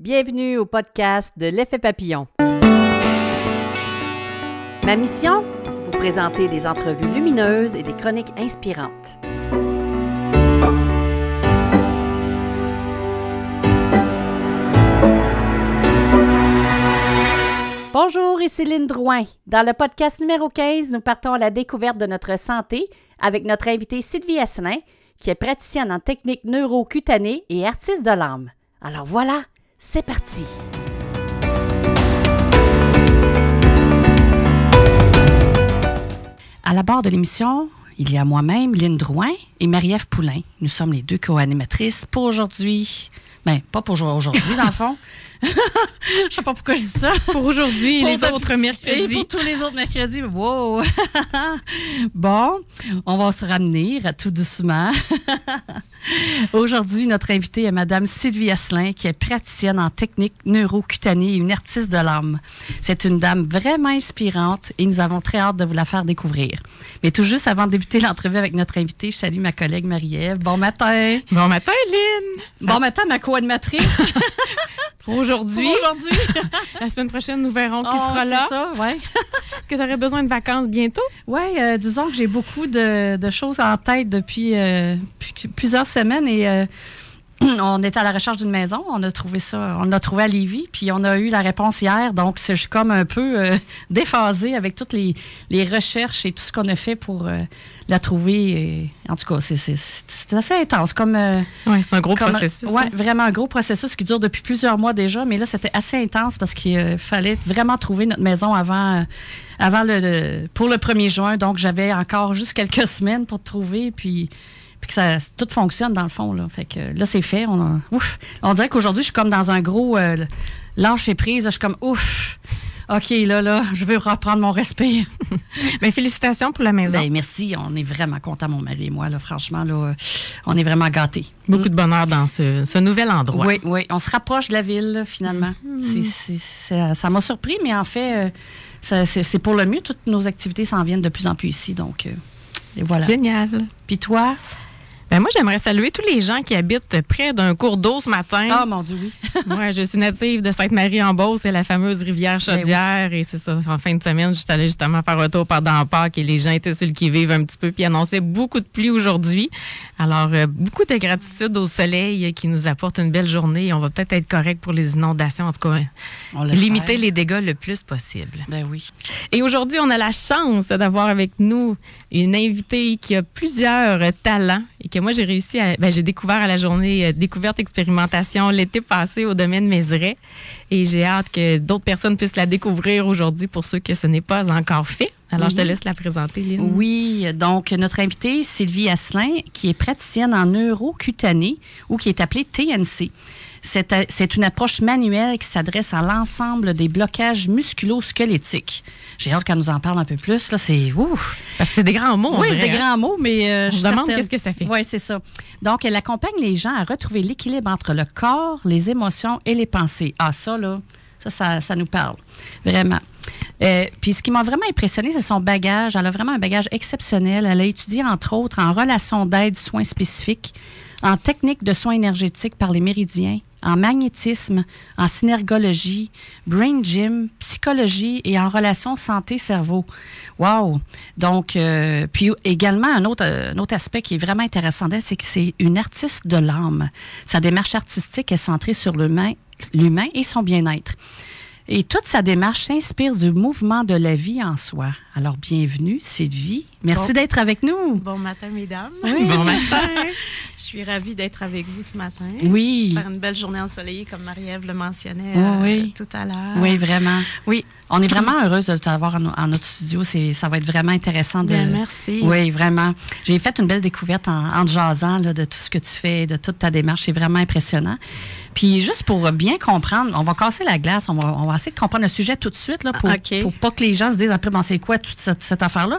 Bienvenue au podcast de l'effet papillon. Ma mission? Vous présenter des entrevues lumineuses et des chroniques inspirantes. Bonjour, ici Lynne Drouin. Dans le podcast numéro 15, nous partons à la découverte de notre santé avec notre invitée Sylvie Asselin, qui est praticienne en technique neurocutanée et artiste de l'âme. Alors voilà, c'est parti! À la barre de l'émission, il y a moi-même, Lynne Drouin et Marie-Ève Poulain. Nous sommes les deux co-animatrices pour aujourd'hui. Ben, pas pour aujourd'hui, dans le fond. je sais pas pourquoi je dis ça. Pour aujourd'hui et les autres mercredis. Et pour tous les autres mercredis. Wow! bon, on va se ramener à tout doucement. Aujourd'hui, notre invitée est Madame Sylvie Asselin, qui est praticienne en technique neurocutanée et une artiste de l'âme. C'est une dame vraiment inspirante et nous avons très hâte de vous la faire découvrir. Mais tout juste avant de débuter l'entrevue avec notre invitée, je salue ma collègue Marie-Ève. Bon matin! Bon matin, Lynn. Bon matin, ma co-animatrice. Pour aujourd'hui. Aujourd'hui. La semaine prochaine, nous verrons qui Oh, sera là. ça, ouais. Est-ce que tu aurais besoin de vacances bientôt? Oui, disons que j'ai beaucoup de, de choses en tête depuis euh, plusieurs semaines et euh, on était à la recherche d'une maison. On a trouvé ça, on l'a trouvé à Lévis, puis on a eu la réponse hier. Donc, c'est- je suis comme un peu euh, déphasée avec toutes les, les recherches et tout ce qu'on a fait pour euh, la trouver. Et, en tout cas, c'est- assez intense comme. euh, Oui, c'est un gros comme- processus. ouais, hein. vraiment un gros processus qui dure depuis plusieurs mois déjà, mais là, c'était assez intense parce qu'il fallait vraiment trouver notre maison avant, avant le, le- pour le 1er juin. Donc, j'avais encore juste quelques semaines pour trouver, puis, puis que ça, tout fonctionne dans le fond. Là, fait que, là c'est fait. On, a- ouf, on dirait qu'aujourd'hui, je suis comme dans un gros euh, lâcher prise. Je suis comme ouf. OK, là, là, je veux reprendre mon respire. Ben, félicitations pour la maison. Ben, merci. On est vraiment contents, mon mari et moi. Là, franchement, là, on est vraiment gâtés. Beaucoup de bonheur dans ce, ce nouvel endroit. Oui, oui. On se rapproche de la ville, là, finalement. C'est- ça m'a surpris, mais en fait, euh, c'est pour le mieux. Toutes nos activités s'en viennent de plus en plus ici. Donc, euh, et voilà. Génial. Puis toi? Ben, moi, j'aimerais saluer tous les gens qui habitent près d'un cours d'eau ce matin. Ah, mon Dieu, oui. Moi, je suis native de Sainte-Marie-en-Beauce, c'est la fameuse rivière Ben oui. Chaudière. Et c'est ça, en fin de semaine, je suis allée justement faire un tour pendant Pâques et les gens étaient sur le qui-vive un petit peu, puis annonçaient beaucoup de pluie aujourd'hui. Alors, euh, beaucoup de gratitude au soleil qui nous apporte une belle journée. On va peut-être être correct pour les inondations, en tout cas, limiter les dégâts le plus possible. Ben oui. Et aujourd'hui, on a la chance d'avoir avec nous une invitée qui a plusieurs talents et que moi, j'ai réussi à. Ben, j'ai découvert à la journée euh, découverte expérimentation l'été passé au domaine Mézeray. Et j'ai hâte que d'autres personnes puissent la découvrir aujourd'hui pour ceux que ce n'est pas encore fait. Alors, je te Mhm. laisse la présenter, Lynn. Oui, donc notre invitée, Sylvie Asselin, qui est praticienne en neurocutanée ou qui est appelée TNC. C'est euh, c'est une approche manuelle qui s'adresse à l'ensemble des blocages musculo-squelettiques. J'ai hâte qu'elle nous en parle un peu plus. Là, c'est ouf. Parce que c'est des grands mots. oui, c'est des hein? grands mots, mais euh, On je suis demande qu'est-ce que ça fait. Oui, c'est ça. Donc, elle accompagne les gens à retrouver l'équilibre entre le corps, les émotions et les pensées. Ah, ça, là, ça, ça, ça nous parle. Vraiment. Euh, puis ce qui m'a vraiment impressionné, c'est son bagage. Elle a vraiment un bagage exceptionnel. Elle a étudié, entre autres, en relations d'aide, soins spécifiques, en technique de soins énergétiques par les méridiens, en magnétisme, en synergologie, brain gym, psychologie et en relations santé-cerveau. Wow! Donc, euh, puis également, un autre, un autre aspect qui est vraiment intéressant d'elle, c'est que c'est une artiste de l'âme. Sa démarche artistique est centrée sur l'humain et son bien-être. Et toute sa démarche s'inspire du mouvement de la vie en soi. Alors, bienvenue, Sylvie. Merci Bon. d'être avec nous. Bon matin, mesdames. Bon matin. Je suis ravie d'être avec vous ce matin. Oui, Faire une belle journée ensoleillée, comme Marie-Ève le mentionnait euh, oui. tout à l'heure. oui, vraiment. Oui. On est vraiment heureuse de t'avoir en, en notre studio. Ça va être vraiment intéressant de. Bien, merci. Oui, vraiment. J'ai fait une belle découverte en, en te jasant là, de tout ce que tu fais, de toute ta démarche. C'est vraiment impressionnant. Puis juste pour bien comprendre, on va casser la glace, on va, on va essayer de comprendre le sujet tout de suite là, pour, Ah, OK. pour pas que les gens se disent après, bon, c'est quoi toute cette, cette affaire-là.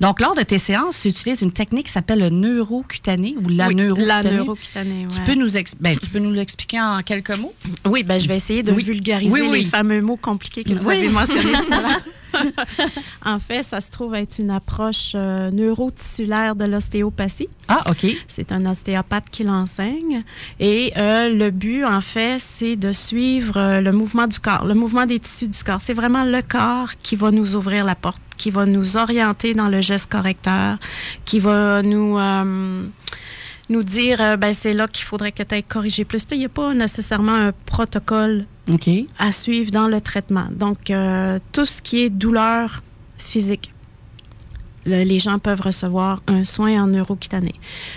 Donc, lors de tes séances, tu utilises une technique qui s'appelle le neurocutané ou la Oui, neurocutanée. La neurocutanée, Tu ouais. peux nous ex- ben, tu peux nous l'expliquer en quelques mots? Oui, ben, je vais essayer de Oui. vulgariser Oui, les fameux mots compliqués que vous Oui. avez mentionnés tout à l'heure. en fait, ça se trouve être une approche euh, neurotissulaire de l'ostéopathie. Ah, OK. C'est un ostéopathe qui l'enseigne. Et euh, le but, en fait, c'est de suivre euh, le mouvement du corps, le mouvement des tissus du corps. C'est vraiment le corps qui va nous ouvrir la porte, qui va nous orienter dans le geste correcteur, qui va nous... euh, nous dire, ben, c'est là qu'il faudrait que tu ailles corriger plus. Il n'y a pas nécessairement un protocole OK. à suivre dans le traitement. Donc, euh, tout ce qui est douleur physique, le- les gens peuvent recevoir un soin en neurocutané.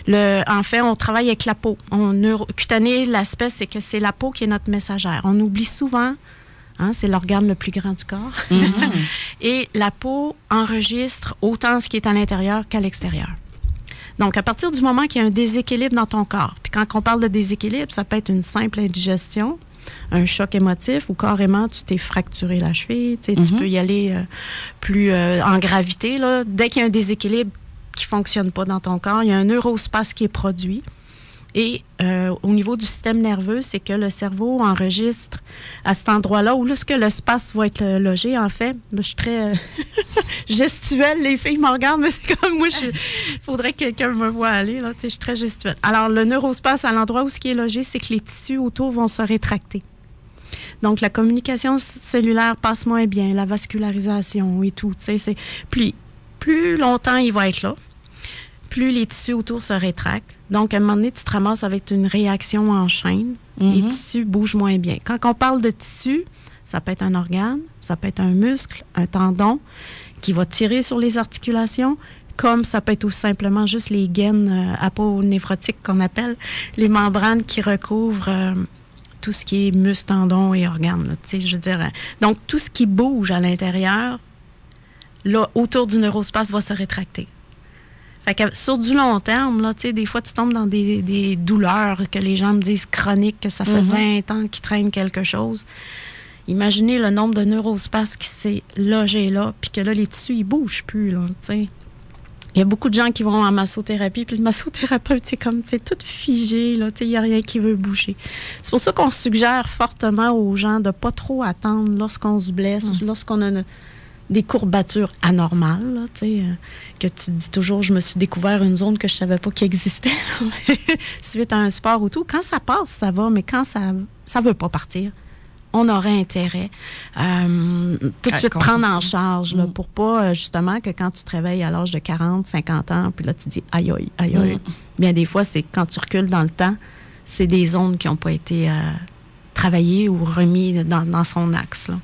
Le, en fait, on travaille avec la peau. En neurocutané, l'aspect, c'est que c'est la peau qui est notre messagère. On oublie souvent, hein, c'est l'organe le plus grand du corps, Mhm. et la peau enregistre autant ce qui est à l'intérieur qu'à l'extérieur. Donc, à partir du moment qu'il y a un déséquilibre dans ton corps, puis quand on parle de déséquilibre, ça peut être une simple indigestion, un choc émotif ou carrément tu t'es fracturé la cheville, tu Mhm. peux y aller euh, plus euh, en gravité. Là. Dès qu'il y a un déséquilibre qui fonctionne pas dans ton corps, il y a un neurospace qui est produit. Et euh, au niveau du système nerveux, c'est que le cerveau enregistre à cet endroit-là où là, ce que le space va être euh, logé, en fait. Je suis très euh, gestuelle. Les filles me regardent, mais c'est comme moi, il faudrait que quelqu'un me voit aller. Là, je suis très gestuelle. Alors, le neurospace, à l'endroit où ce qui est logé, c'est que les tissus autour vont se rétracter. Donc, la communication cellulaire passe moins bien, la vascularisation et tout. plus, plus longtemps il va être là, plus les tissus autour se rétractent. Donc, à un moment donné, tu te ramasses avec une réaction en chaîne. Les Mhm. tissus bougent moins bien. Quand on parle de tissu, ça peut être un organe, ça peut être un muscle, un tendon qui va tirer sur les articulations, comme ça peut être tout simplement juste les gaines euh, aponévrotiques qu'on appelle, les membranes qui recouvrent euh, tout ce qui est muscle, tendon et organes. là. Je veux dire, euh, donc, tout ce qui bouge à l'intérieur, là, autour du neurospace, va se rétracter. Fait que sur du long terme, là, des fois, tu tombes dans des, des douleurs que les gens me disent chroniques, que ça fait Mhm. 20 ans qu'ils traînent quelque chose. Imaginez le nombre de neurospaces qui s'est logé là, puis que là, les tissus, ils bougent plus, là. Il y a beaucoup de gens qui vont en massothérapie, puis le massothérapeute, c'est comme, c'est tout figé, là, il n'y a rien qui veut bouger. C'est pour ça qu'on suggère fortement aux gens de pas trop attendre lorsqu'on se blesse, ou lorsqu'on a une- des courbatures anormales, là, euh, que tu dis toujours, je me suis découvert une zone que je savais pas qu'il existait, là, suite à un sport ou tout. Quand ça passe, ça va, mais quand ça ça veut pas partir, on aurait intérêt euh, tout de suite prendre en charge, là, Mm. pour pas, euh, justement, que quand tu te réveilles à l'âge de 40, 50 ans, puis là, tu dis, aïe, aïe, aïe, aïe. Mm. Bien, des fois, c'est quand tu recules dans le temps, c'est des zones qui n'ont pas été euh, travaillées ou remis dans, dans son axe, là.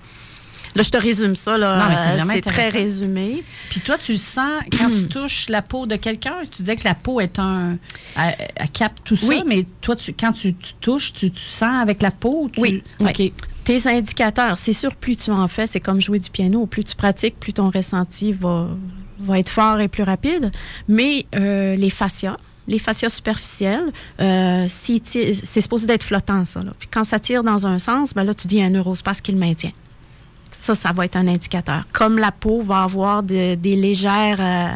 Là, je te résume ça, là. Non, mais c'est euh, très résumé. Puis toi, tu le sens quand tu touches la peau de quelqu'un? Tu disais que la peau est un. Elle, capte tout ça, Oui. mais toi, tu, quand tu, tu touches, tu, tu sens avec la peau? Tu... Oui, OK. oui. Tes indicateurs, c'est sûr, plus tu en fais, c'est comme jouer du piano. Plus tu pratiques, plus ton ressenti va, va être fort et plus rapide. Mais euh, les fascias, les fascias superficielles, euh, si c'est supposé d'être flottant, ça. là. Puis quand ça tire dans un sens, ben là, tu dis un neurospace qui le maintient. Ça, ça va être un indicateur. Comme la peau va avoir de- des légères, euh,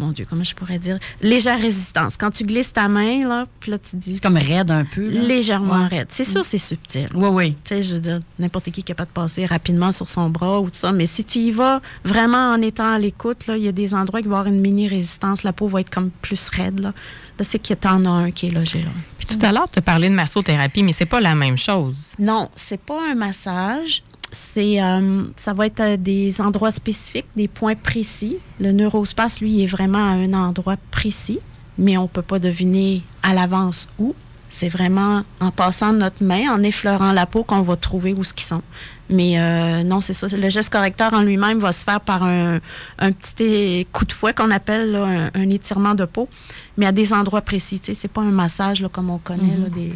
mon Dieu, comment je pourrais dire, légères résistances. Quand tu glisses ta main, là, puis là, tu dis C'est comme raide un peu. là. légèrement Ouais. raide. C'est sûr, c'est subtil. Oui, oui. Tu sais, je veux dire, n'importe qui est capable de passer rapidement sur son bras ou tout ça. Mais si tu y vas vraiment en étant à l'écoute, là, il y a des endroits qui vont avoir une mini-résistance. La peau va être comme plus raide, là. Là, c'est que t'en as un qui est logé, là. Puis tout à l'heure, tu as parlé de massothérapie, mais c'est pas la même chose. Non, c'est pas un massage. C'est, euh, ça va être euh, des endroits spécifiques, des points précis. Le neurospace, lui, est vraiment à un endroit précis, mais on peut pas deviner à l'avance où. C'est vraiment en passant notre main, en effleurant la peau, qu'on va trouver où ce qu'ils sont. Mais euh, non, c'est ça. Le geste correcteur en lui-même va se faire par un, un petit coup de fouet qu'on appelle là, un, un étirement de peau, mais à des endroits précis. Sais, c'est pas un massage là, comme on connaît là, des,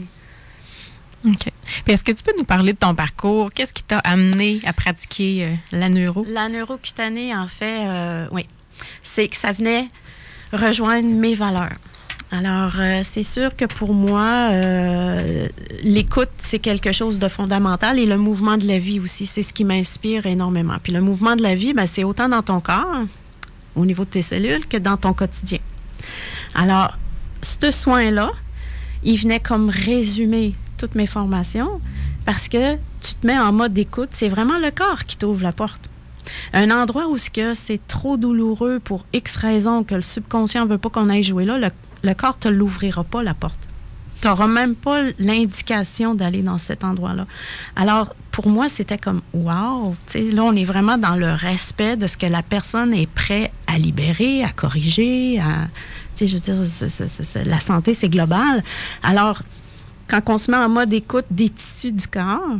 OK. Puis est-ce que tu peux nous parler de ton parcours? Qu'est-ce qui t'a amené à pratiquer euh, la neuro? La neurocutanée, en fait, euh, oui, c'est que ça venait rejoindre mes valeurs. Alors, euh, c'est sûr que pour moi, l'écoute, c'est quelque chose de fondamental et le mouvement de la vie aussi, c'est ce qui m'inspire énormément. Puis le mouvement de la vie, ben, c'est autant dans ton corps, au niveau de tes cellules, que dans ton quotidien. Alors, ce soin-là, il venait comme résumer toutes mes formations parce que tu te mets en mode d'écoute. C'est vraiment le corps qui t'ouvre la porte. Un endroit où c'est trop douloureux pour X raisons que le subconscient ne veut pas qu'on aille jouer là, le, le corps ne te l'ouvrira pas la porte. Tu n'auras même pas l'indication d'aller dans cet endroit-là. Alors, pour moi, c'était comme, wow, là, on est vraiment dans le respect de ce que la personne est prête à libérer, à corriger, à, je veux dire, la santé, c'est global. Alors, quand on se met en mode écoute des tissus du corps,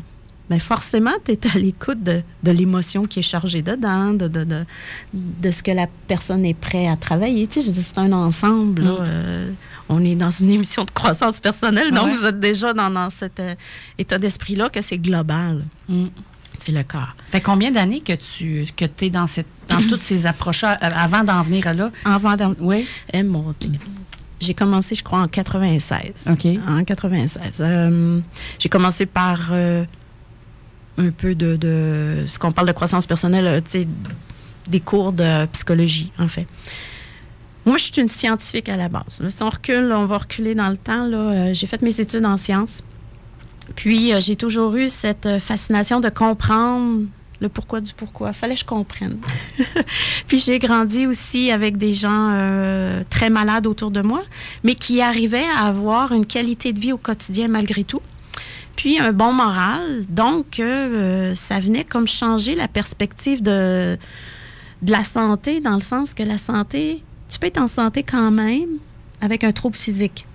bien forcément, tu es à l'écoute de, l'émotion qui est chargée dedans, de, de, ce que la personne est prête à travailler. Tu sais, je dis, c'est un ensemble. Mm. Euh, on est dans une émission de croissance personnelle, donc vous êtes déjà dans, cet euh, état d'esprit-là que c'est global. Mm. C'est le corps. Fait combien d'années que tu que es dans, cette, dans toutes ces approches euh, avant d'en venir là? Avant d'en Oui. Eh, j'ai commencé, je crois, en 96. OK. En 96. Euh, j'ai commencé par un peu de, de ce qu'on parle de croissance personnelle, tu sais, des cours de psychologie, en fait. Moi, je suis une scientifique à la base. Si on recule, on va reculer dans le temps. Euh, j'ai fait mes études en sciences. Puis, euh, j'ai toujours eu cette euh, fascination de comprendre le pourquoi du pourquoi. Fallait que je comprenne. Puis, j'ai grandi aussi avec des gens très malades autour de moi, mais qui arrivaient à avoir une qualité de vie au quotidien malgré tout. Puis, un bon moral. Donc, ça venait comme changer la perspective de, de la santé, dans le sens que la santé tu peux être en santé quand même avec un trouble physique.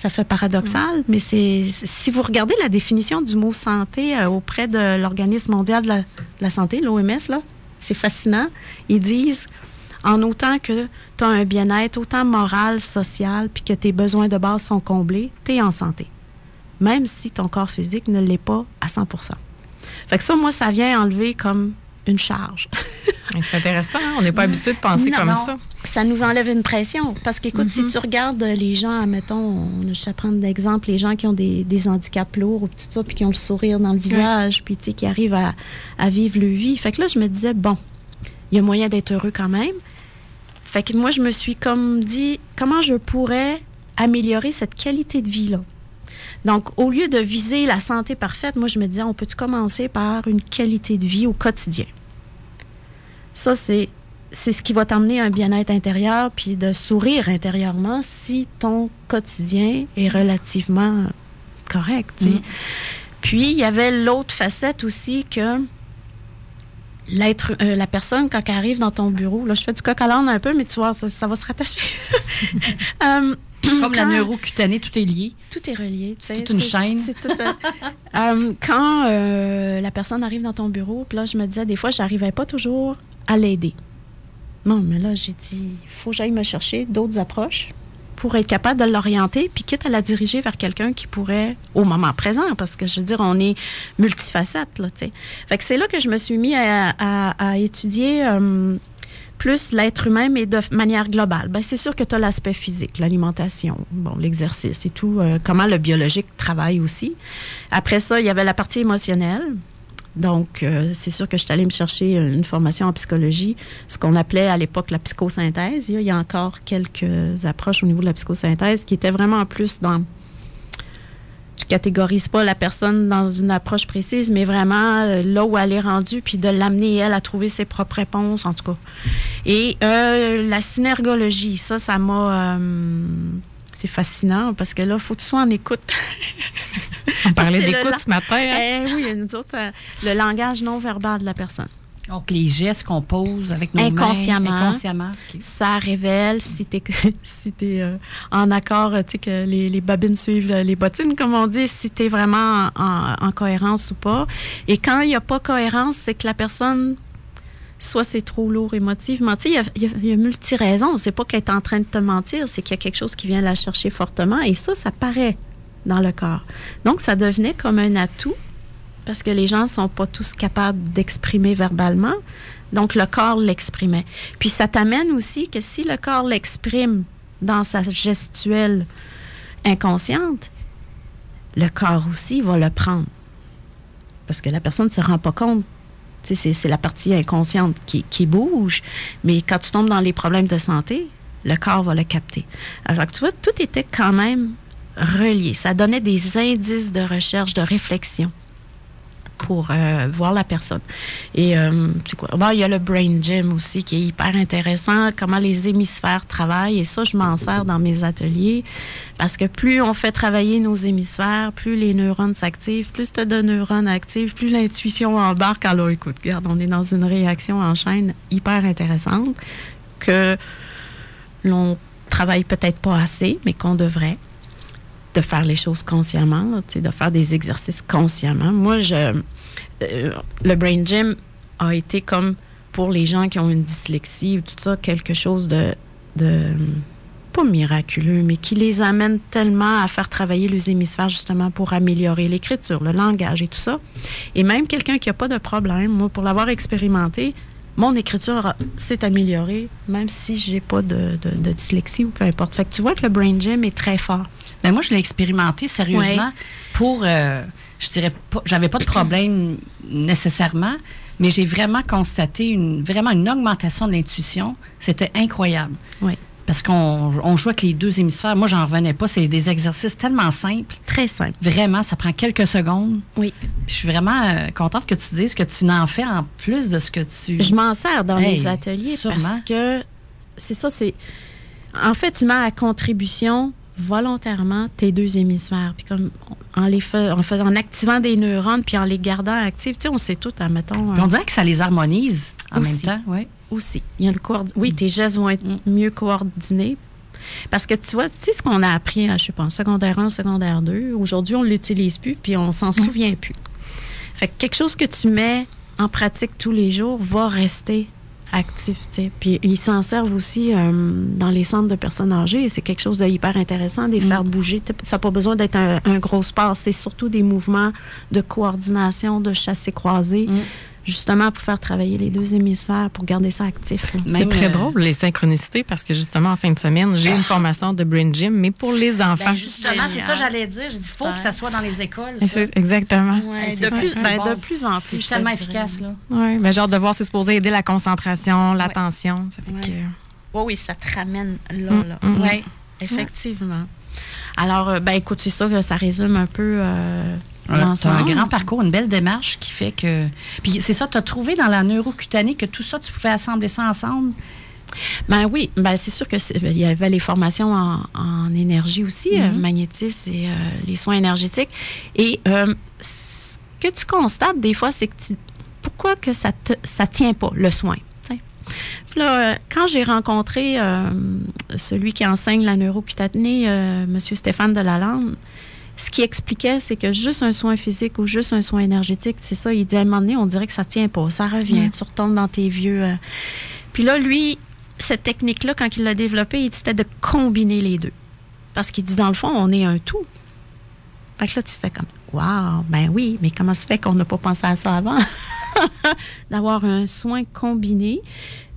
Ça fait paradoxal, mais c'est si vous regardez la définition du mot santé euh, auprès de l'Organisme mondial de la, santé, l'OMS, là, c'est fascinant. Ils disent en autant que tu as un bien-être autant moral, social, puis que tes besoins de base sont comblés, tu es en santé. Même si ton corps physique ne l'est pas à 100% Fait que ça, moi, ça vient enlever comme une charge. C'est intéressant, hein? on n'est pas habitué de penser comme ça. Ça nous enlève une pression. Parce qu'écoute, si mm-hmm. tu regardes les gens, mettons, on je prendre d'exemple, les gens qui ont des, handicaps lourds ou tout ça, puis qui ont le sourire dans le visage, puis qui arrivent à, à, vivre le vie. Fait que là, je me disais, bon, il y a moyen d'être heureux quand même. Fait que moi, je me suis comme dit, comment je pourrais améliorer cette qualité de vie-là? Donc, au lieu de viser la santé parfaite, moi, je me disais, on peut commencer par une qualité de vie au quotidien? Ça, c'est c'est ce qui va t'emmener un bien-être intérieur puis de sourire intérieurement si ton quotidien est relativement correct. Mm. Puis il y avait l'autre facette aussi que l'être, euh, la personne quand elle arrive dans ton bureau, là je fais du coq à un peu, mais tu vois ça, va se rattacher. Euh, Comme la neurocutanée, tout est lié. Tout est relié. C'est toute une chaîne. Euh, quand la personne arrive dans ton bureau, puis là je me disais des fois j'arrivais pas toujours à l'aider. Non, mais là, j'ai dit, il faut que j'aille me chercher d'autres approches pour être capable de l'orienter, puis quitte à la diriger vers quelqu'un qui pourrait, au moment présent, parce que je veux dire, on est multifacette, là, tu sais. Fait que c'est là que je me suis mis à, étudier euh, plus l'être humain, mais de manière globale. Ben, c'est sûr que tu as l'aspect physique, l'alimentation, bon, l'exercice et tout, euh, comment le biologique travaille aussi. Après ça, il y avait la partie émotionnelle. Donc, euh, c'est sûr que je suis allée me chercher une formation en psychologie, ce qu'on appelait à l'époque la psychosynthèse. Il y a encore quelques approches au niveau de la psychosynthèse qui étaient vraiment plus dans tu catégorises pas la personne dans une approche précise, mais vraiment euh, là où elle est rendue, puis de l'amener, elle, à trouver ses propres réponses, en tout cas. Et euh, la synergologie, ça, ça m'a c'est fascinant parce que là, il faut que tu sois en écoute. On parlait d'écoute ce matin. Hein? Eh, oui, nous autres, euh, le langage non verbal de la personne. Donc, les gestes qu'on pose avec nos inconsciemment, mains, inconsciemment. Ça révèle si tu es, si es en accord, tu sais, que les, les, babines suivent les bottines, comme on dit, si tu es vraiment en, en, cohérence ou pas. Et quand il n'y a pas cohérence, c'est que la personne soit c'est trop lourd émotivement. Tu sais, il y a, y a, multi-raisons. C'est pas qu'elle est en train de te mentir, c'est qu'il y a quelque chose qui vient la chercher fortement. Et ça, ça paraît dans le corps. Donc, ça devenait comme un atout parce que les gens sont pas tous capables d'exprimer verbalement. Donc, le corps l'exprimait. Puis, ça t'amène aussi que si le corps l'exprime dans sa gestuelle inconsciente, le corps aussi va le prendre. Parce que la personne ne se rend pas compte c'est la partie inconsciente qui, bouge, mais quand tu tombes dans les problèmes de santé, le corps va le capter. Alors, tu vois, tout était quand même Ça donnait des indices de recherche, de réflexion. pour euh, voir la personne. Et euh, quoi? Il y a le Brain Gym aussi qui est hyper intéressant, comment les hémisphères travaillent. Et ça, je m'en sers dans mes ateliers parce que plus on fait travailler nos hémisphères, plus les neurones s'activent, plus tu as de neurones actifs, plus l'intuition embarque. Alors écoute, regarde, on est dans une réaction en chaîne hyper intéressante que l'on travaille peut-être pas assez, mais qu'on devrait de faire les choses consciemment, de faire des exercices consciemment. Moi, je, euh, le Brain Gym a été comme pour les gens qui ont une dyslexie ou tout ça, quelque chose de, de pas miraculeux, mais qui les amène tellement à faire travailler les hémisphères justement pour améliorer l'écriture, le langage et tout ça. Et même quelqu'un qui n'a pas de problème, moi, pour l'avoir expérimenté, mon écriture s'est améliorée, même si j'ai pas de, de, dyslexie ou peu importe. Fait que tu vois que le Brain Gym est très fort. Ben moi, je l'ai expérimenté sérieusement pour, euh, je dirais pas, j'avais pas de problème nécessairement, mais j'ai vraiment constaté une, vraiment une augmentation de l'intuition. C'était incroyable. Oui. Parce qu'on joue avec les deux hémisphères. Moi, j'en revenais pas. C'est des exercices tellement simples. Très simples. Vraiment, ça prend quelques secondes. Oui. je suis vraiment euh, contente que tu dises que tu n'en fais en plus de ce que tu. Je m'en sers dans les ateliers parce que c'est ça, c'est. En fait, tu mets à contribution volontairement tes deux hémisphères. Puis comme en les en, activant des neurones puis en les gardant actifs, tu sais, on sait tout, admettons. on dirait que ça les harmonise en même temps, oui. Aussi. Il y a le Oui, mm. tes gestes vont être mieux coordonnés. Parce que tu vois, tu sais ce qu'on a appris, je sais pas, en secondaire 1, secondaire 2, aujourd'hui, on ne l'utilise plus puis on s'en mm. souvient plus. Fait que quelque chose que tu mets en pratique tous les jours va rester actif. Puis ils s'en servent aussi euh, dans les centres de personnes âgées. C'est quelque chose de hyper intéressant, de les mm. faire bouger. Ça n'a pas besoin d'être un, gros sport. C'est surtout des mouvements de coordination, de chassé-croisé. Mm justement pour faire travailler les deux hémisphères, pour garder ça actif. C'est très euh, drôle, les synchronicités, parce que justement, en fin de semaine, j'ai une formation de Brain Gym, mais pour les ben, enfants. justement, c'est ça j'allais dire. Il faut que ça soit dans les écoles. Exactement. de, plus, ben, de plus en plus. C'est tellement efficace. Là. Oui, mais genre de voir, c'est supposé aider la concentration, l'attention. Ça fait que... Oui, oui, ça te ramène là. Mm, là. Mm, oui, effectivement. Alors, euh, ben écoute, c'est ça que ça résume un peu euh, as un grand parcours, une belle démarche qui fait que. Puis c'est ça, tu as trouvé dans la neurocutanée que tout ça, tu pouvais assembler ça ensemble? Ben oui, ben c'est sûr que il y avait les formations en, énergie aussi, euh, mm-hmm. magnétisme et euh, les soins énergétiques. Et euh, ce que tu constates des fois, c'est que tu, pourquoi que ça te, ça tient pas le soin. Puis là, quand j'ai rencontré celui qui enseigne la neurocutanée, M. Stéphane Delalande, ce qui expliquait, c'est que juste un soin physique ou juste un soin énergétique, c'est ça, il dit à un moment donné, on dirait que ça tient pas, ça revient, tu retombes dans tes vieux. Euh. Puis là, lui, cette technique-là, quand il l'a développée, il dit c'était de combiner les deux. Parce qu'il dit, dans le fond, on est un tout. Fait que là, tu fais comme, waouh, ben oui, mais comment se fait qu'on n'a pas pensé à ça avant? D'avoir un soin combiné.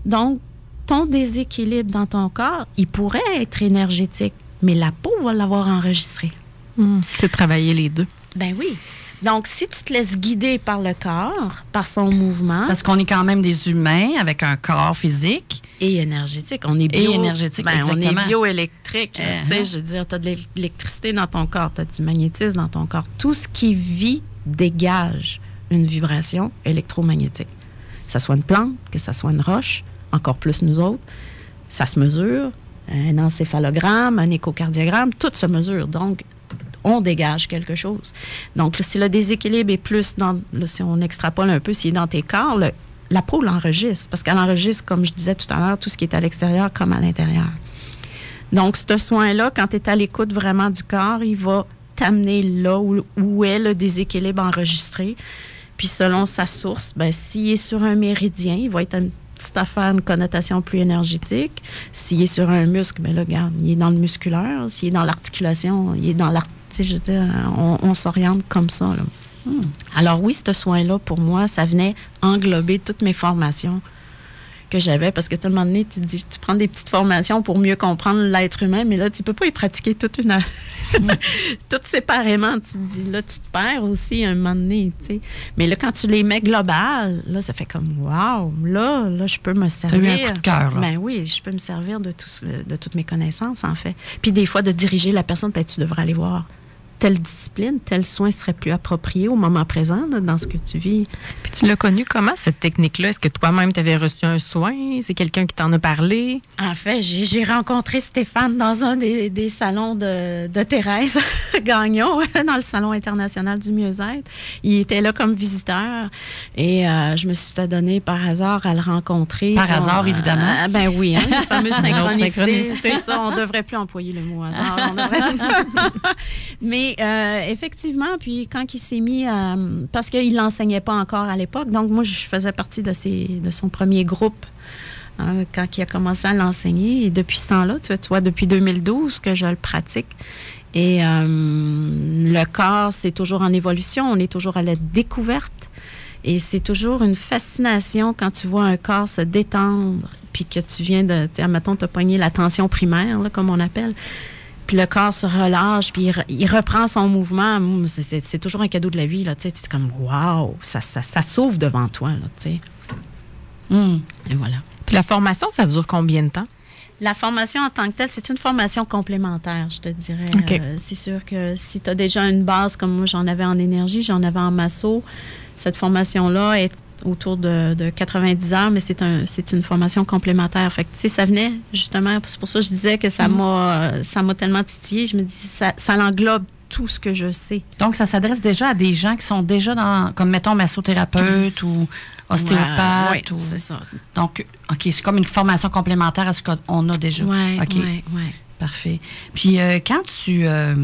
Donc, ton déséquilibre dans ton corps, il pourrait être énergétique, mais la peau va l'avoir enregistré. Hmm. C'est de travailler les deux. Ben oui. Donc, si tu te laisses guider par le corps, par son mouvement. Parce qu'on est quand même des humains avec un corps physique. Et énergétique. On est bio. Et énergétique, ben, On est bioélectrique. Uh-huh. Tu sais, je veux dire, tu as de l'électricité dans ton corps, tu as du magnétisme dans ton corps. Tout ce qui vit dégage une vibration électromagnétique. Que ce soit une plante, que ce soit une roche, encore plus nous autres, ça se mesure. Un encéphalogramme, un échocardiogramme, tout se mesure. Donc, on dégage quelque chose. Donc, si le déséquilibre est plus dans, si on extrapole un peu, s'il est dans tes corps, la peau l'enregistre, parce qu'elle enregistre, comme je disais tout à l'heure, tout ce qui est à l'extérieur comme à l'intérieur. Donc, ce soin-là, quand tu es à l'écoute vraiment du corps, il va t'amener là où, est le déséquilibre enregistré. Puis, selon sa source, ben, s'il est sur un méridien, il va être une petite affaire, une connotation plus énergétique. S'il est sur un muscle, ben là, regarde, il est dans le musculaire. S'il est dans l'articulation, il est dans l'articulation je veux dire, on, s'oriente comme ça. Hmm. Alors oui, ce soin-là, pour moi, ça venait englober toutes mes formations que j'avais parce que tout le moment donné, tu, dis, tu prends des petites formations pour mieux comprendre l'être humain, mais là, tu peux pas y pratiquer toute une toutes séparément. Tu te dis, là, tu te perds aussi un moment donné, tu sais. Mais là, quand tu les mets globales, là, ça fait comme, waouh, là, là, je peux me servir. As eu un coup de cœur, Ben oui, je peux me servir de, tout, de toutes mes connaissances, en fait. Puis des fois, de diriger la personne, peut-être tu devrais aller voir telle discipline, tel soin serait plus approprié au moment présent dans ce que tu vis. Puis tu l'as connu comment, cette technique-là? Est-ce que toi-même, tu avais reçu un soin? C'est quelqu'un qui t'en a parlé? En fait, j'ai rencontré Stéphane dans un des, salons de, Thérèse Gagnon, dans le Salon international du mieux-être. Il était là comme visiteur et euh, je me suis donné par hasard à le rencontrer. Par hasard, évidemment. Euh, ben oui, hein, la fameuse synchronicité. C'est ça, on devrait plus employer le mot hasard. Mais euh, effectivement, puis quand il s'est mis à. Parce qu'il l'enseignait pas encore à l'époque, donc moi, je faisais partie de, son premier groupe. Hein, quand il a commencé à l'enseigner. Depuis ce temps-là, tu vois, depuis 2012 que je le pratique. Et euh, le corps, c'est toujours en évolution. On est toujours à la découverte. Et c'est toujours une fascination quand tu vois un corps se détendre, puis que tu viens de, tu mettons, te la tension primaire, comme on appelle puis le corps se relâche, puis il, reprend son mouvement. C'est toujours un cadeau de la vie, là, tu sais. Tu es comme, waouh, ça, ça, s'ouvre devant toi, là, tu sais. Hmm. Et voilà. Puis la formation, ça dure combien de temps? La formation en tant que telle, c'est une formation complémentaire, je te dirais. Euh, c'est sûr que si tu as déjà une base comme moi, j'en avais en énergie, j'en avais en masso, cette formation-là est autour de, 90 heures, mais c'est un, c'est une formation complémentaire. Fait que, ça venait justement, c'est pour ça que je disais que ça mm. m'a, ça m'a tellement titillé. Je me dis, ça, ça l'englobe tout ce que je sais. Donc, ça s'adresse déjà à des gens qui sont déjà dans, comme mettons, massothérapeute ou ostéopathe. oui, c'est ça. Donc, OK, c'est comme une formation complémentaire à ce qu'on a déjà. Oui, OK. Oui, Parfait. Puis, euh, quand tu... Euh,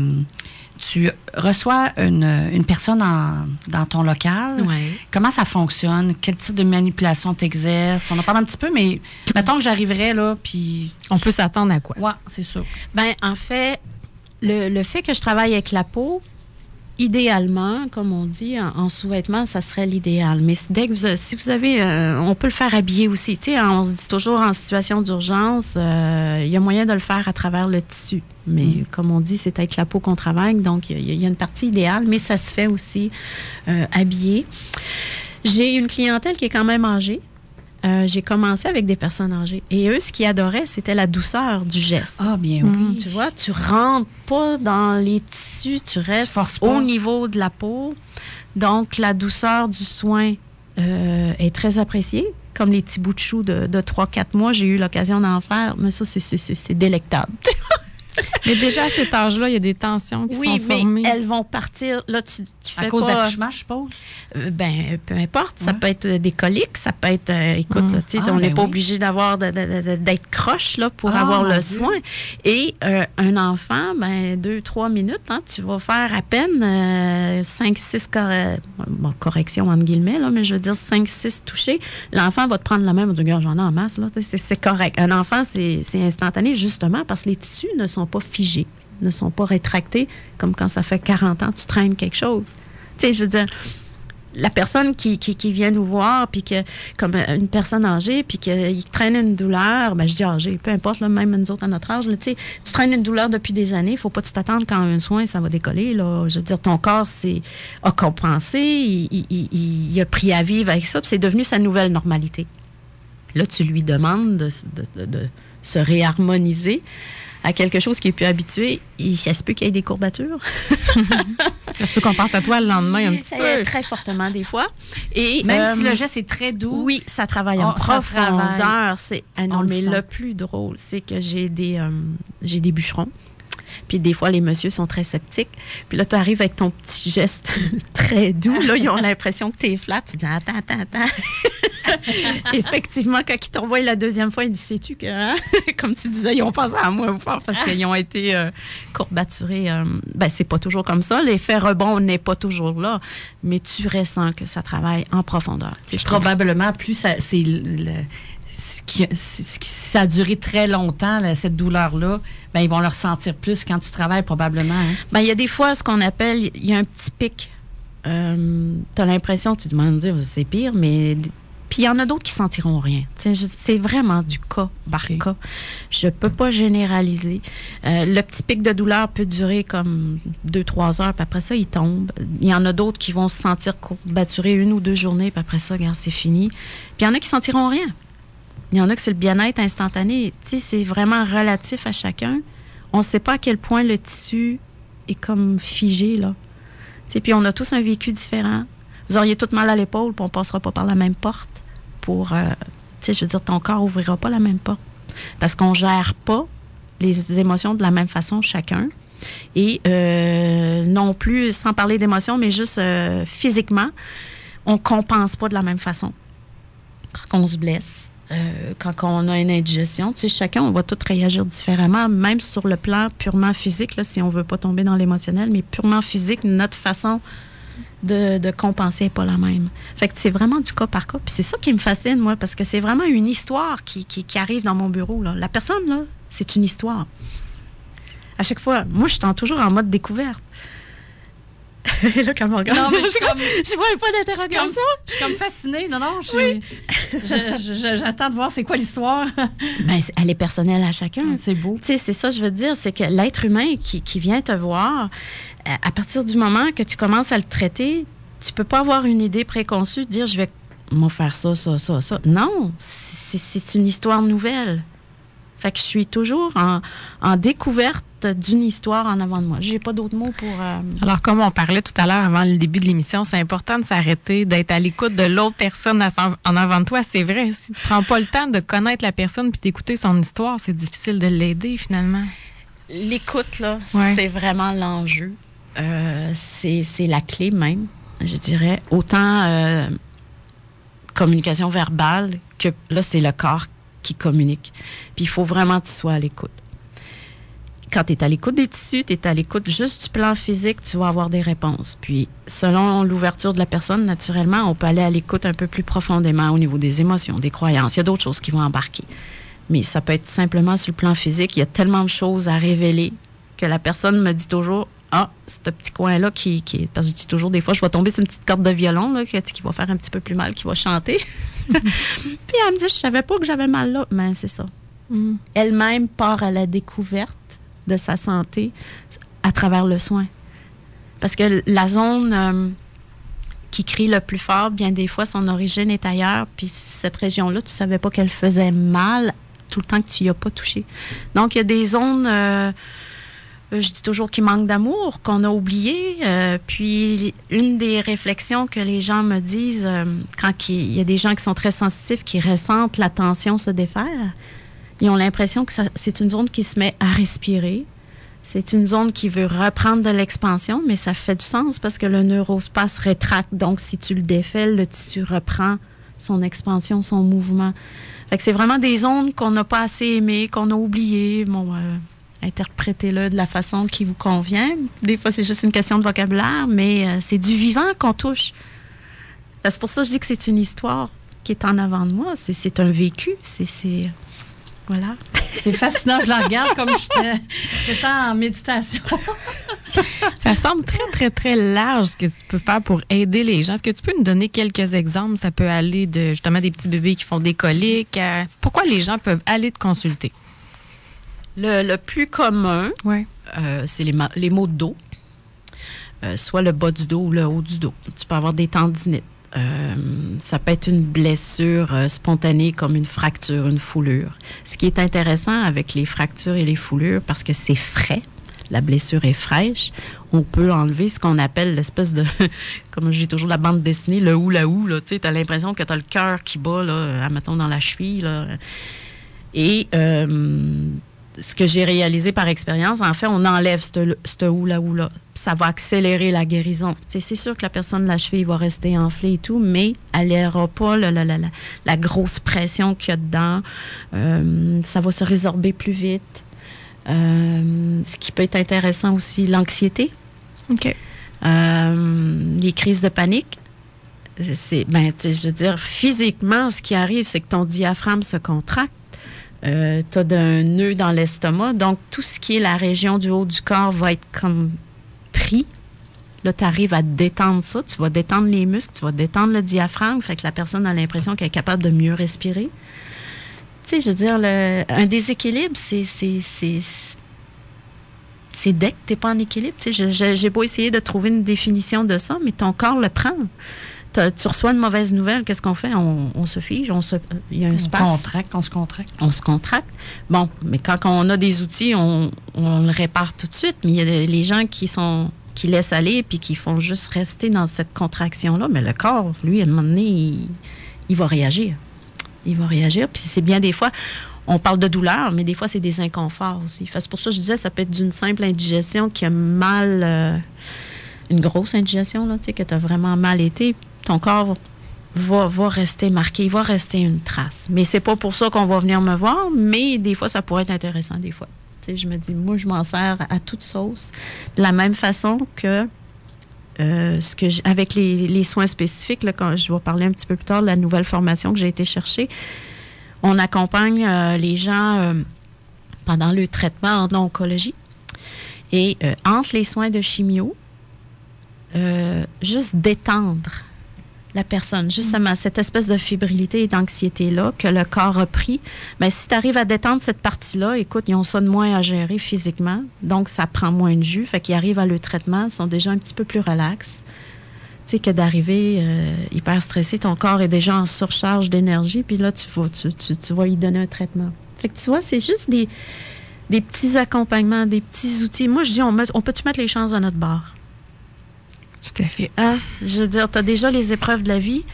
tu reçois une, personne dans ton local. Comment ça fonctionne? Quel type de manipulation t'exerces? On en parle un petit peu, mais mettons que j'arriverais là, puis... On peut s'attendre à quoi? Oui, c'est ça. Ben en fait, le, fait que je travaille avec la peau, idéalement, comme on dit, en, sous-vêtements, ça serait l'idéal. Mais dès que si vous avez, euh, on peut le faire habillé aussi. Tu sais, on se dit toujours en situation d'urgence, euh, il y a moyen de le faire à travers le tissu. Mais mm. comme on dit, c'est avec la peau qu'on travaille, donc il y, a une partie idéale, mais ça se fait aussi euh, habillé. J'ai une clientèle qui est quand même âgée. Euh, j'ai commencé avec des personnes âgées. Et eux, ce qu'ils adoraient, c'était la douceur du geste. Ah, bien oui. Mm. Tu vois, tu rentres pas dans les tissus, tu restes au niveau de la peau. Donc, la douceur du soin euh, est très appréciée. Comme les petits bouts de chou de, de 3-4 mois, j'ai eu l'occasion d'en faire, mais ça, c'est délectable. Mais déjà à cet âge-là, il y a des tensions qui sont formées. Oui, mais elles vont partir. Là, tu, tu à cause d'accouchement, je suppose? Euh, ben, peu importe. Ça peut être des coliques, ça peut être. Euh, écoute, mm. tu sais, ah, on n'est ben pas obligé d'avoir d'être croche là pour ah, avoir le soin. Et euh, un enfant, ben deux, trois minutes, hein, tu vas faire à peine cinq, six corrections entre guillemets là, mais je veux dire cinq, six touchés. L'enfant va te prendre la main, va te dire, j'en ai en masse là. C'est correct. Un enfant, c'est instantané justement parce que les tissus ne sont pas figés, ne sont pas rétractés, comme quand ça fait 40 ans, tu traînes quelque chose. Tu sais, je veux dire, la personne qui, qui, vient nous voir, puis que, comme une personne âgée, puis qu'il traîne une douleur, ben je dis âgée, peu importe, là, même nous autres à notre âge, tu sais, tu traînes une douleur depuis des années, il faut pas que tu quand un soin, ça va décoller, là. Je veux dire, ton corps a compensé, il, a pris à vivre avec ça, puis c'est devenu sa nouvelle normalité. Là, tu lui demandes de se réharmoniser à quelque chose qui est plus habitué, il, ça se peut qu'il y ait des courbatures. ça se peut qu'on pense à toi le lendemain un petit peu. Très fortement des fois. Et même si le euh, geste est très doux. Oui, ça travaille en oh, profondeur. C'est ah non, mais le, plus drôle, c'est que j'ai des euh, j'ai des bûcherons. Puis des fois, les messieurs sont très sceptiques. Puis là, tu arrives avec ton petit geste très doux. Là, ils ont l'impression que tu es flat. Tu dis attends, attends, attends. Effectivement, quand ils t'envoient la deuxième fois, ils disent Sais-tu que, hein? comme tu disais, ils ont pensé à moi parce qu'ils ont été euh, courbaturés. Euh, ben, c'est pas toujours comme ça. L'effet rebond n'est pas toujours là, mais tu ressens que ça travaille en profondeur. Probablement, plus c'est ça a duré très longtemps, cette douleur-là, ben, ils vont le ressentir plus quand tu travailles, probablement. Hein. Ben, il y a des fois ce qu'on appelle, il y a un petit pic. Euh, tu as l'impression, tu te demandes, c'est pire, mais puis il y en a d'autres qui sentiront rien. C'est vraiment du cas par cas. Je peux pas généraliser. Euh, le petit pic de douleur peut durer comme deux, trois heures, puis après ça, il tombe. Il y en a d'autres qui vont se sentir courbaturés une ou deux journées, puis après ça, regarde, c'est fini. Puis il y en a qui sentiront rien. Il y en a que c'est le bien-être instantané. C'est vraiment relatif à chacun. On ne sait pas à quel point le tissu est comme figé, là. Puis on a tous un vécu différent. Vous auriez tout mal à l'épaule, puis on passera pas par la même porte. Pour, euh, je veux dire, ton corps ouvrira pas la même porte. Parce qu'on gère pas les émotions de la même façon chacun. Et euh, non plus, sans parler d'émotions, mais juste euh, physiquement, on compense pas de la même façon. Quand on se blesse, euh, quand on a une indigestion, tu sais, chacun, on va tout réagir différemment, même sur le plan purement physique, si on veut pas tomber dans l'émotionnel, mais purement physique, notre façon de, compenser n'est pas la même. Fait que c'est vraiment du cas par cas. Puis c'est ça qui me fascine, moi, parce que c'est vraiment une histoire qui, arrive dans mon bureau. La personne, là, c'est une histoire. À chaque fois, moi, je suis toujours en mode découverte. Et là, quand on regarde, non, mais je, comme, je vois pas d'interrogation. Je suis comme fascinée. Non, non, j'attends de voir c'est quoi l'histoire. ben, elle est personnelle à chacun. C'est beau. Tu sais, c'est ça, je veux dire, c'est que l'être humain qui, qui, vient te voir, euh, à partir du moment que tu commences à le traiter, tu peux pas avoir une idée préconçue, dire je vais m'en faire ça, ça, ça, ça. Non, c'est une histoire nouvelle. Fait que je suis toujours en, découverte d'une histoire en avant de moi. J'ai pas d'autres mots pour. Euh, Alors, comme on parlait tout à l'heure avant le début de l'émission, c'est important de s'arrêter, d'être à l'écoute de l'autre personne en avant de toi. C'est vrai. Si tu prends pas le temps de connaître la personne puis d'écouter son histoire, c'est difficile de l'aider finalement. L'écoute, là, c'est vraiment l'enjeu. Euh, c'est la clé même, je dirais. Autant euh, communication verbale que là, c'est le corps qui. Puis il faut vraiment que tu sois à l'écoute. Quand tu es à l'écoute des tissus, tu es à l'écoute juste du plan physique, tu vas avoir des réponses. Puis, selon l'ouverture de la personne, naturellement, on peut aller à l'écoute un peu plus profondément au niveau des émotions, des croyances. Il y a d'autres choses qui vont embarquer. Mais ça peut être simplement sur le plan physique. Il y a tellement de choses à révéler que la personne me dit toujours ah, ce petit coin-là qui, qui. Parce que je dis toujours, des fois, je vais tomber sur une petite corde de violon là, qui, qui va faire un petit peu plus mal, qui va chanter. Puis elle me dit, je savais pas que j'avais mal là. Mais c'est ça. Mm. Elle-même part à la découverte de sa santé à travers le soin. Parce que la zone euh, qui crie le plus fort, bien des fois, son origine est ailleurs. Puis cette région-là, tu savais pas qu'elle faisait mal tout le temps que tu n'y as pas touché. Donc, il y a des zones. Euh, je dis toujours qu'il manque d'amour, qu'on a oublié. Euh, puis une des réflexions que les gens me disent euh, quand il y a des gens qui sont très sensitifs, qui ressentent la tension se défaire, ils ont l'impression que c'est une zone qui se met à respirer. C'est une zone qui veut reprendre de l'expansion, mais ça fait du sens parce que le neurospace rétracte. Donc, si tu le défais, le tissu reprend son expansion, son mouvement. Fait que c'est vraiment des zones qu'on n'a pas assez aimées, qu'on a oubliées. Bon, interprétez-le de la façon qui vous convient. Des fois, c'est juste une question de vocabulaire, mais euh, c'est du vivant qu'on touche. C'est pour ça que je dis que c'est une histoire qui est en avant de moi. C'est un vécu. C'est. Voilà. C'est fascinant. Je la regarde comme j'étais en méditation. ça semble très, très, très large ce que tu peux faire pour aider les gens. Est-ce que tu peux nous donner quelques exemples? Ça peut aller de justement des petits bébés qui font des coliques. pourquoi les gens peuvent aller te consulter? Le, plus commun, euh, c'est les, les, maux de dos, euh, soit le bas du dos ou le haut du dos. Tu peux avoir des tendinites. Euh, ça peut être une blessure spontanée comme une fracture, une foulure. Ce qui est intéressant avec les fractures et les foulures, parce que c'est frais, la blessure est fraîche, on peut enlever ce qu'on appelle l'espèce de, comme j'ai toujours la bande dessinée, le ou la ou, là, tu as l'impression que tu as le cœur qui bat, là, mettons, dans la cheville, là. Et ce que j'ai réalisé par expérience, en fait, on enlève ce oula-oula. Ça va accélérer la guérison. c'est sûr que la personne, la cheville, va rester enflée et tout, mais elle n'aura pas la, la, grosse pression qu'il y a dedans. Euh, ça va se résorber plus vite. Euh, ce qui peut être intéressant aussi, l'anxiété. OK. Euh, les crises de panique. C'est, ben, je veux dire, physiquement, ce qui arrive, c'est que ton diaphragme se contracte euh, tu as un nœud dans l'estomac. Donc, tout ce qui est la région du haut du corps va être comme pris. Là, tu arrives à détendre ça. Tu vas détendre les muscles, tu vas détendre le diaphragme. Fait que la personne a l'impression qu'elle est capable de mieux respirer. Tu sais, je veux dire, un déséquilibre, c'est. C'est dès que tu n'es pas en équilibre. Tu sais, j'ai beau essayer de trouver une définition de ça, mais ton corps le prend. Tu reçois une mauvaise nouvelle, qu'est-ce qu'on fait? On, on se fige, on se, il y a un On space, contracte, on se contracte. on se contracte. Bon, mais quand on a des outils, on, on le répare tout de suite. Mais il y a des- les gens qui sont qui laissent aller puis qui font juste rester dans cette contraction-là. Mais le corps, lui, à un moment donné, il, il va réagir. Il va réagir. Puis c'est bien des fois, on parle de douleur, mais des fois, c'est des inconforts aussi. C'est pour ça que je disais, ça peut être d'une simple indigestion qui a mal... euh, une grosse indigestion, là, tu sais, que tu as vraiment mal été. Ton corps va, rester marqué, il va rester une trace. Mais c'est pas pour ça qu'on va venir me voir, mais des fois, ça pourrait être intéressant, des fois. Je me dis, moi, je m'en sers à toute sauce. De la même façon que euh, ce que avec les, soins spécifiques, là, quand je vais parler un petit peu plus tard de la nouvelle formation que j'ai été chercher, on accompagne euh, les gens euh, pendant le traitement en oncologie. Et entre les soins de chimio, juste détendre la personne, justement, cette espèce de fébrilité et d'anxiété-là que le corps a pris. Mais si tu arrives à détendre cette partie-là, écoute, ils ont ça de moins à gérer physiquement, donc ça prend moins de jus. Fait qu'ils arrivent à le traitement, ils sont déjà un petit peu plus relax. Tu sais, que d'arriver euh, hyper stressé, ton corps est déjà en surcharge d'énergie, puis là, tu vas, tu, tu- tu vas y donner un traitement. Fait que tu vois, c'est juste des, des petits accompagnements, des petits outils. Moi, je dis, on, met- on peut-tu mettre les chances de notre barre? Tout à fait. Hein? Je veux dire, tu as déjà les épreuves de la vie.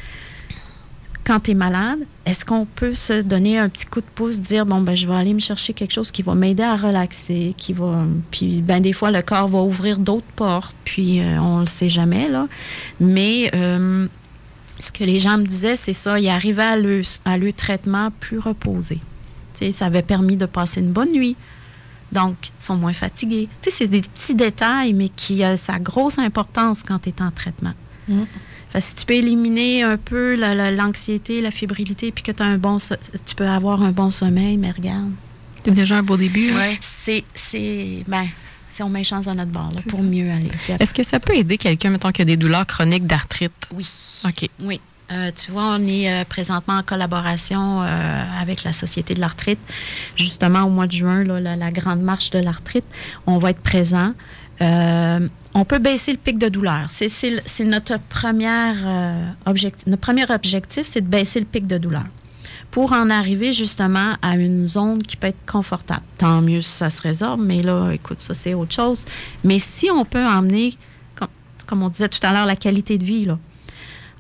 Quand tu es malade, est-ce qu'on peut se donner un petit coup de pouce, dire, bon, ben, je vais aller me chercher quelque chose qui va m'aider à relaxer, qui va. Puis, ben, des fois, le corps va ouvrir d'autres portes, puis euh, on le sait jamais, là. Mais euh, ce que les gens me disaient, c'est ça, ils arrivaient à le, à le traitement plus reposé. Tu sais, ça avait permis de passer une bonne nuit. Donc, ils sont moins fatigués. Tu sais, c'est des petits détails, mais qui ont sa grosse importance quand tu es en traitement. Mm. Fait que si tu peux éliminer un peu la- la- l'anxiété, la, fébrilité, puis que tu as un bon, tu peux avoir un bon sommeil, mais regarde, C'est déjà un beau début. hein? Ouais. c'est, c'est, ben, on met chance dans notre bord là, pour ça. mieux aller. Est-ce que ça peut aider quelqu'un, mettons, qui a des douleurs chroniques d'arthrite? Oui. OK. Oui. Euh, tu vois, on est euh, présentement en collaboration euh, avec la Société de l'arthrite. Justement, au mois de juin, la, grande marche de l'arthrite, on va être présent. On peut baisser le pic de douleur. C'est, notre, première, objectif, notre premier objectif, c'est de baisser le pic de douleur pour en arriver justement à une zone qui peut être confortable. Tant mieux si ça se résorbe, mais là, écoute, ça c'est autre chose. Mais si on peut emmener, comme, comme on disait tout à l'heure, la qualité de vie, là,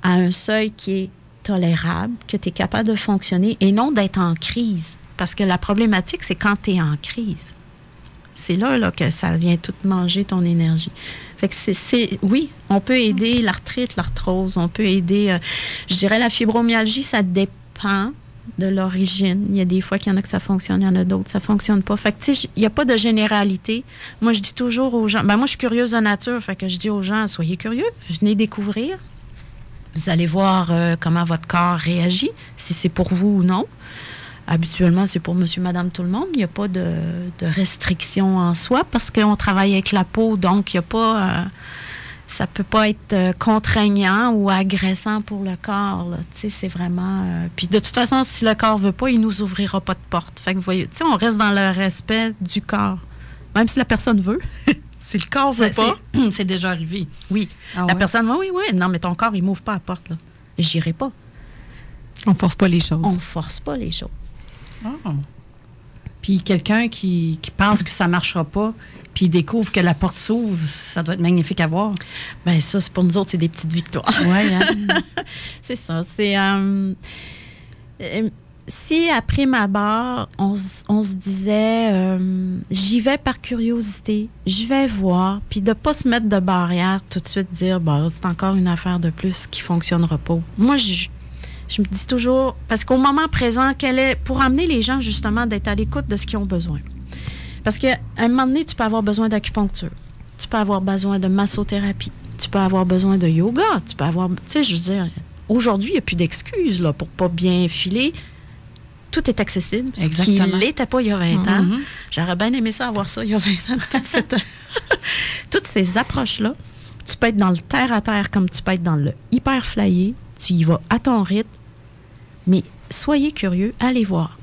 à un seuil qui est tolérable, que tu es capable de fonctionner et non d'être en crise. Parce que la problématique, c'est quand tu es en crise. C'est là, que ça vient tout manger ton énergie. Fait que c'est, oui, on peut aider l'arthrite, l'arthrose, on peut aider, euh, je dirais la fibromyalgie, ça dépend de l'origine. Il y a des fois qu'il y en a que ça fonctionne, il y en a d'autres, ça fonctionne pas. Fait que, il n'y a pas de généralité. Moi, je dis toujours aux gens, ben moi, je suis curieuse de nature, fait que je dis aux gens, soyez curieux, venez découvrir. Vous allez voir euh, comment votre corps réagit, si c'est pour vous ou non. Habituellement, c'est pour monsieur, madame, tout le monde. Il n'y a pas de, de restriction en soi parce qu'on travaille avec la peau, donc il n'y a pas. euh, ça peut pas être euh, contraignant ou agressant pour le corps. c'est vraiment. euh, Puis de toute façon, si le corps veut pas, il nous ouvrira pas de porte. Fait que vous voyez, on reste dans le respect du corps, même si la personne veut. si le corps veut Ça, pas, c'est- déjà arrivé. oui. Ah La ouais? personne, oui, oui, oui. Non, mais ton corps, il m'ouvre pas la porte là. J'irai pas. On force pas les choses. On force pas les choses. Ah. Puis quelqu'un qui, qui pense que ça marchera pas, puis il découvre que la porte s'ouvre, ça doit être magnifique à voir. Ben ça, c'est pour nous autres, c'est des petites victoires. Ouais, hein? c'est ça. C'est euh, euh, si après ma barre, on, se disait, euh, j'y vais par curiosité, je vais voir, puis de pas se mettre de barrière tout de suite, dire, bah c'est encore une affaire de plus qui fonctionnera pas. Moi, je, me dis toujours, parce qu'au moment présent, est, pour amener les gens justement d'être à l'écoute de ce qu'ils ont besoin. Parce qu'à un moment donné, tu peux avoir besoin d'acupuncture, tu peux avoir besoin de massothérapie, tu peux avoir besoin de yoga, tu peux avoir, tu sais, je veux dire, aujourd'hui, il n'y a plus d'excuses là, pour pas bien filer. Tout est accessible. Ce qui Exactement. l'était pas il y a 20 ans. J'aurais bien aimé ça avoir ça il y a 20 ans. toute cette- Toutes ces approches-là, tu peux être dans le terre-à-terre comme tu peux être dans le hyper flyé. Tu y vas à ton rythme. Mais soyez curieux, allez voir.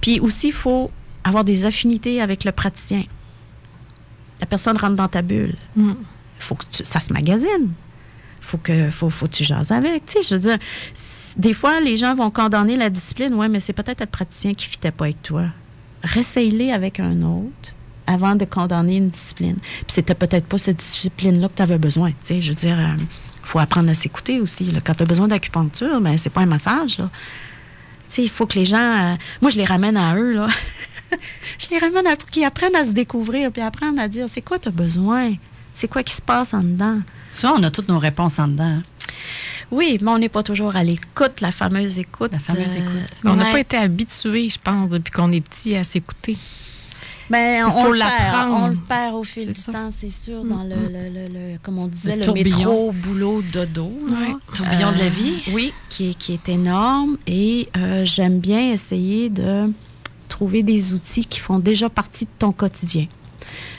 Puis aussi, il faut avoir des affinités avec le praticien. La personne rentre dans ta bulle. Mm. Il faut que tu- ça se magasine. faut que faut, faut que tu jases avec. Tu sais, je veux dire, des fois, les gens vont condamner la discipline. Ouais, mais c'est peut-être le praticien qui ne fitait pas avec toi. Réessaye-les avec un autre avant de condamner une discipline. Puis c'était peut-être pas cette discipline-là que tu avais besoin. Tu sais, je veux dire, il faut apprendre à s'écouter aussi. Quand tu as besoin d'acupuncture, ben c'est pas un massage. Là. Tu sais, il faut que les gens... euh, moi, je les ramène à eux, là. je les ramène à pour qu'ils apprennent à se découvrir, puis apprennent à dire, c'est quoi tu as besoin? C'est quoi qui se passe en dedans? Ça, on a toutes nos réponses en dedans. hein. Oui, mais on n'est pas toujours à l'écoute, la fameuse écoute. La fameuse euh, écoute. On n'a ouais. pas été habitués, je pense, depuis qu'on est petit à s'écouter. Ben, Il on, le perd, on le perd au fil du ça. temps, c'est sûr, dans le, le- le- le- comme on disait, Le tourbillon. métro, boulot, dodo. Ouais. Tourbillon de la vie. Oui, qui est, qui est énorme. Et euh, j'aime bien essayer de trouver des outils qui font déjà partie de ton quotidien.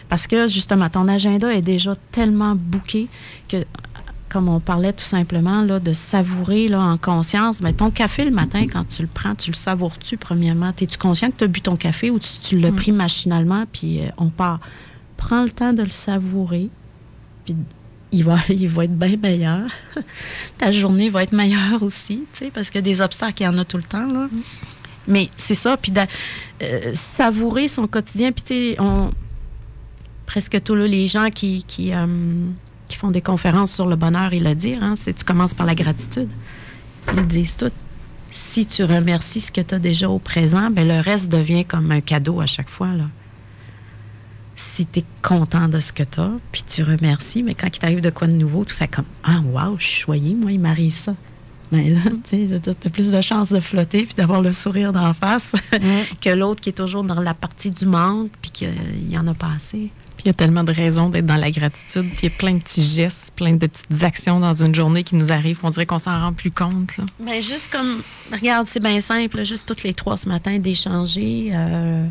Parce que, justement, ton agenda est déjà tellement bouqué que, comme on parlait tout simplement, là, de savourer là, en conscience, mais ton café le matin, quand tu le prends, tu le savoures-tu, premièrement? Es-tu conscient que tu as bu ton café ou tu, tu l'as Mm. pris machinalement, puis euh, on part? Prends le temps de le savourer, puis il va, il va être bien meilleur. Ta journée va être meilleure aussi, tu sais, parce que des obstacles, il y en a tout le temps, là. Mais c'est ça, puis de, euh, savourer son quotidien, puis tu sais, on... Presque tous les gens qui, qui, euh, qui font des conférences sur le bonheur, ils le disent, hein, c'est tu commences par la gratitude. Ils disent tout. Si tu remercies ce que tu as déjà au présent, ben le reste devient comme un cadeau à chaque fois, là si tu es content de ce que tu as, puis tu remercies, mais quand il t'arrive de quoi de nouveau, tu fais comme Ah, wow, je suis choyée, moi, il m'arrive ça. Mais là, tu as plus de chances de flotter puis d'avoir le sourire d'en face que l'autre qui est toujours dans la partie du manque puis qu'il n'y en a pas assez. Puis il y a tellement de raisons d'être dans la gratitude. Puis il y a plein de petits gestes, plein de petites actions dans une journée qui nous arrivent. On dirait qu'on s'en rend plus compte. là. Ben, juste comme, regarde, c'est bien simple, là, juste toutes les trois ce matin, d'échanger, euh,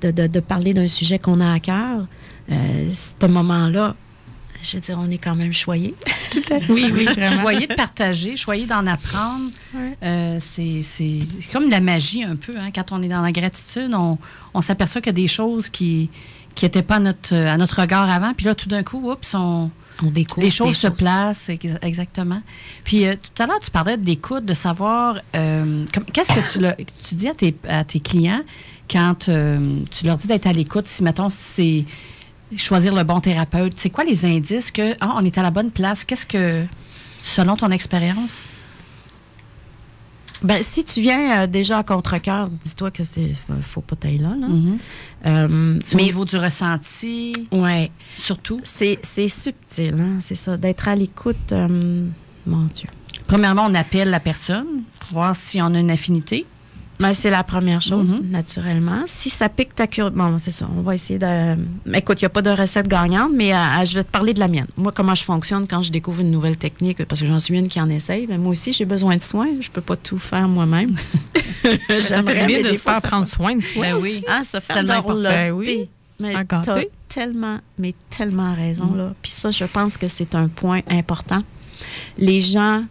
de, de- de parler d'un sujet qu'on a à cœur. Euh, ce moment-là, je veux dire, on est quand même choyé. Oui, oui, vraiment. Choyez de partager, choyez d'en apprendre. Ouais. Euh, c'est c'est comme de la magie un peu. hein. Quand on est dans la gratitude, on, on s'aperçoit qu'il y a des choses qui qui n'étaient pas à notre, à notre regard avant. Puis là, tout d'un coup, oups, on, On découvre. les choses se placent. ex- Exactement. Puis euh, tout à l'heure, tu parlais d'écoute, de savoir euh, qu'est-ce que tu, le- tu dis à tes, à tes clients quand euh, tu leur dis d'être à l'écoute. Si, mettons, c'est choisir le bon thérapeute, c'est quoi les indices que ah, on est à la bonne place? Qu'est-ce que, selon ton expérience? Ben, si tu viens euh, déjà à contre-cœur, dis-toi que c'est faut pas t'aller là. là. Mhm. Euh, Au mais niveau du ressenti, ouais, surtout. c'est c'est subtil, hein, c'est ça, d'être à l'écoute. euh, mon Dieu. Premièrement, on appelle la personne pour voir si on a une affinité. Ben, c'est la première chose, Mhm. naturellement. Si ça pique ta curiosité, bon, c'est ça, on va essayer de... Écoute, il n'y a pas de recette gagnante, mais euh, je vais te parler de la mienne. Moi, comment je fonctionne quand je découvre une nouvelle technique, parce que j'en suis une qui en essaye, mais moi aussi, j'ai besoin de soins. Je peux pas tout faire moi-même. J'aimerais, bien de se faire prendre soin de soi. Ben aussi. oui. Ah, ça fait. Ben oui. Mais gâter. tellement, mais tellement raison, là. Puis ça, je pense que c'est un point important. Les gens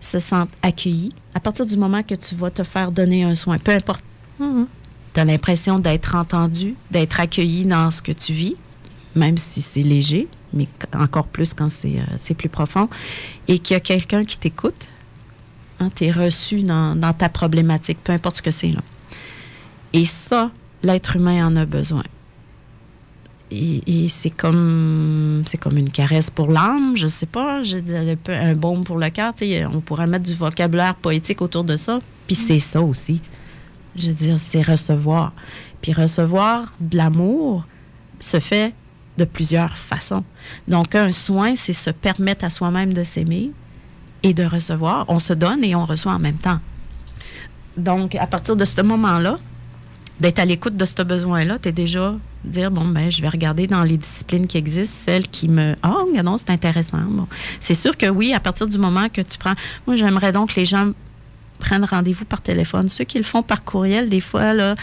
se sentent accueillis. À partir du moment que tu vas te faire donner un soin, peu importe, Mhm. tu as l'impression d'être entendu, d'être accueilli dans ce que tu vis, même si c'est léger, mais encore plus quand c'est euh, c'est plus profond, et qu'il y a quelqu'un qui t'écoute. Hein, tu es reçu dans, dans ta problématique, peu importe ce que c'est. là. Et ça, l'être humain en a besoin. Et, c'est comme une caresse pour l'âme, je sais pas, un baume pour le cœur. On pourrait mettre du vocabulaire poétique autour de ça. Puis c'est ça aussi. Je veux dire, c'est recevoir. Puis recevoir de l'amour se fait de plusieurs façons. Donc, un soin, c'est se permettre à soi-même de s'aimer et de recevoir. On se donne et on reçoit en même temps. Donc, à partir de ce moment-là, d'être à l'écoute de ce besoin-là, tu es déjà dire, bon, ben, je vais regarder dans les disciplines qui existent, celles qui me... Ah, oh, non, c'est intéressant. C'est sûr que oui, à partir du moment que tu prends... Moi, j'aimerais donc que les gens prennent rendez-vous par téléphone. Ceux qui le font par courriel, des fois, là,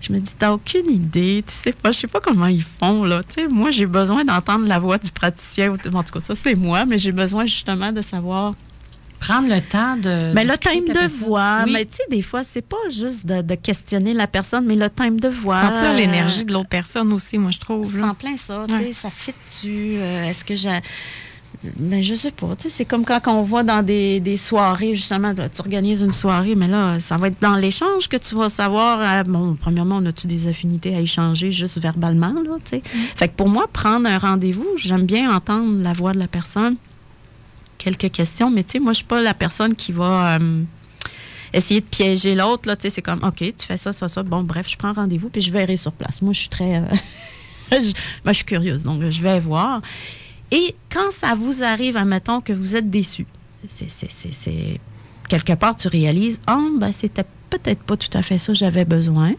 je me dis, t'as aucune idée, tu sais pas, je sais pas comment ils font, là. Moi, j'ai besoin d'entendre la voix du praticien. En tout cas, ça, c'est moi, mais j'ai besoin justement de savoir Prendre le temps de. mais le la de voix, Oui. mais tu sais, des fois, c'est pas juste de, de questionner la personne, mais le thème de voix. Sentir euh, l'énergie de l'autre personne aussi, moi, je trouve. En plein ça, tu sais, Ouais. ça fit-tu? euh, Est-ce que j'ai... Ben, je sais pas. tu sais, C'est comme quand on voit dans des, des soirées, justement, tu organises une soirée, mais là, ça va être dans l'échange que tu vas savoir. euh, bon, premièrement, on a-tu des affinités à échanger juste verbalement, là, tu sais? Fait que pour moi, prendre un rendez-vous, j'aime bien entendre la voix de la personne. Quelques questions, mais tu sais, moi, je suis pas la personne qui va euh, essayer de piéger l'autre, là, tu sais. C'est comme, OK, tu fais ça, ça, ça. Bon, bref, je prends rendez-vous, puis je verrai sur place. Moi, je suis très. euh, je, moi, je suis curieuse, donc je vais voir. Et quand ça vous arrive, admettons que vous êtes déçu, c'est, quelque part, tu réalises, oh, ben, c'était peut-être pas tout à fait ça que j'avais besoin.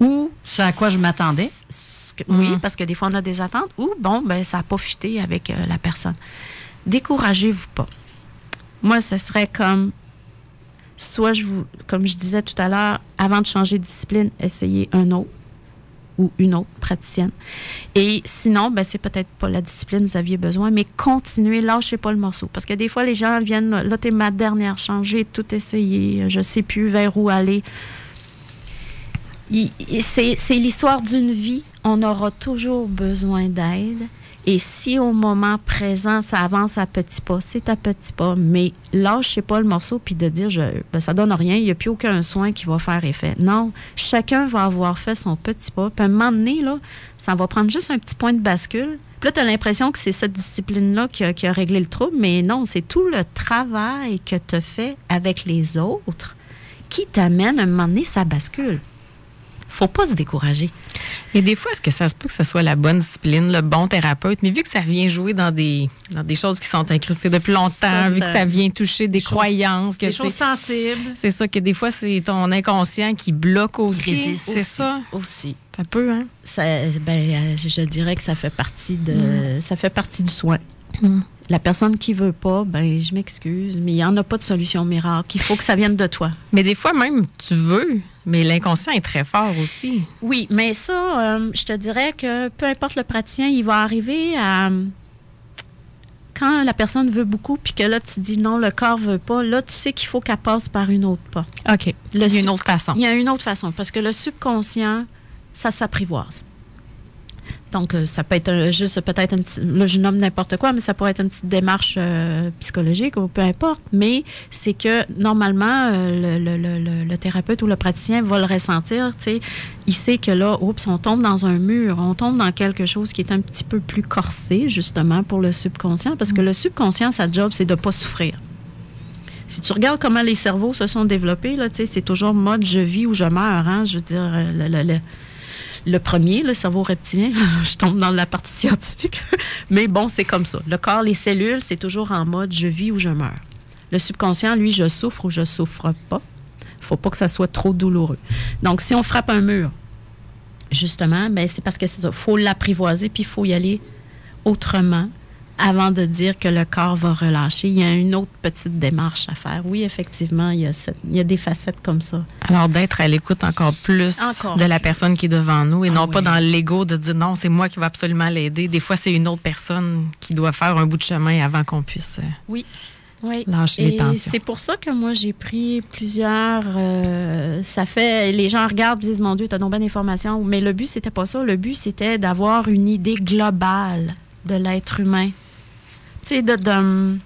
Ou, C'est à quoi je m'attendais. ce oui, Mhm. parce que des fois, on a des attentes. Ou, bon, ben, ça n'a pas fité avec euh, la personne. Découragez-vous pas. Moi, ce serait comme, soit je vous, comme je disais tout à l'heure, avant de changer de discipline, essayez un autre ou une autre praticienne. Et sinon, ben, c'est peut-être pas la discipline que vous aviez besoin, mais continuez, lâchez pas le morceau. Parce que des fois, les gens viennent, là, t'es ma dernière chance, j'ai tout essayé, je sais plus vers où aller. C'est l'histoire d'une vie. On aura toujours besoin d'aide. Et si au moment présent, ça avance à petits pas, c'est à petits pas. Mais lâchez pas le morceau puis de dire, je, ben, ça donne rien, il n'y a plus aucun soin qui va faire effet. Non, chacun va avoir fait son petit pas. Puis à un moment donné, ça va prendre juste un petit point de bascule. Puis là, tu as l'impression que c'est cette discipline-là qui a, qui a réglé le trouble. Mais non, c'est tout le travail que tu as fait avec les autres qui t'amène à un moment donné, ça bascule. Faut pas se décourager. Et des fois, est-ce que ça se peut que ce soit la bonne discipline, le bon thérapeute, mais vu que ça vient jouer dans des, dans des choses qui sont incrustées depuis longtemps, Ça, vu que ça vient toucher des croyances, que Des choses sensibles. c'est ça, que des fois, c'est ton inconscient qui bloque aussi. C'est ça. Aussi. Ça peut, hein? Ça, ben, euh, je, je dirais que ça fait partie de, ça fait partie du soin. Mm. La personne qui veut pas, ben, je m'excuse, mais il n'y en a pas de solution miracle. Il faut que ça vienne de toi. Mais des fois, même, tu veux, mais l'inconscient est très fort aussi. Oui, mais ça, euh, je te dirais que peu importe le praticien, il va arriver à. Quand la personne veut beaucoup, puis que là, tu dis non, le corps veut pas, là, tu sais qu'il faut qu'elle passe par une autre pas. OK. Le Il y a une autre façon. Il y a une autre façon, parce que le subconscient, ça s'apprivoise. Donc, euh, ça peut être juste peut-être un petit. Là, je nomme n'importe quoi, mais ça pourrait être une petite démarche euh, psychologique ou peu importe. Mais c'est que normalement, euh, le, le- le- le- thérapeute ou le praticien va le ressentir. Sais, il sait que là, oups, on tombe dans un mur, on tombe dans quelque chose qui est un petit peu plus corsé, justement, pour le subconscient. Parce que le subconscient, sa job, c'est de ne pas souffrir. Si tu regardes comment les cerveaux se sont développés, là, c'est toujours mode je vis ou je meurs. Hein, je veux dire, le, le- premier, le cerveau reptilien, je tombe dans la partie scientifique. Mais bon, c'est comme ça. Le corps, les cellules, c'est toujours en mode je vis ou je meurs. Le subconscient, lui, je souffre ou je souffre pas. faut pas que ça soit trop douloureux. Donc, si on frappe un mur, justement, ben, c'est parce que c'est ça. faut l'apprivoiser, puis il faut y aller autrement avant de dire que le corps va relâcher. Il y a une autre petite démarche à faire. Oui, effectivement, il y a, cette- il y a des facettes comme ça. Alors, d'être à l'écoute encore plus Encore de la plus. personne qui est devant nous et Ah non pas oui. dans l'ego de dire non, c'est moi qui va absolument l'aider. Des fois, c'est une autre personne qui doit faire un bout de chemin avant qu'on puisse euh, Oui. lâcher les Et tensions. c'est pour ça que moi, j'ai pris plusieurs. euh, ça fait. Les gens regardent et disent Mon Dieu, tu as donc bien d'informations. Mais le but, c'était pas ça. Le but, c'était d'avoir une idée globale de l'être humain. De-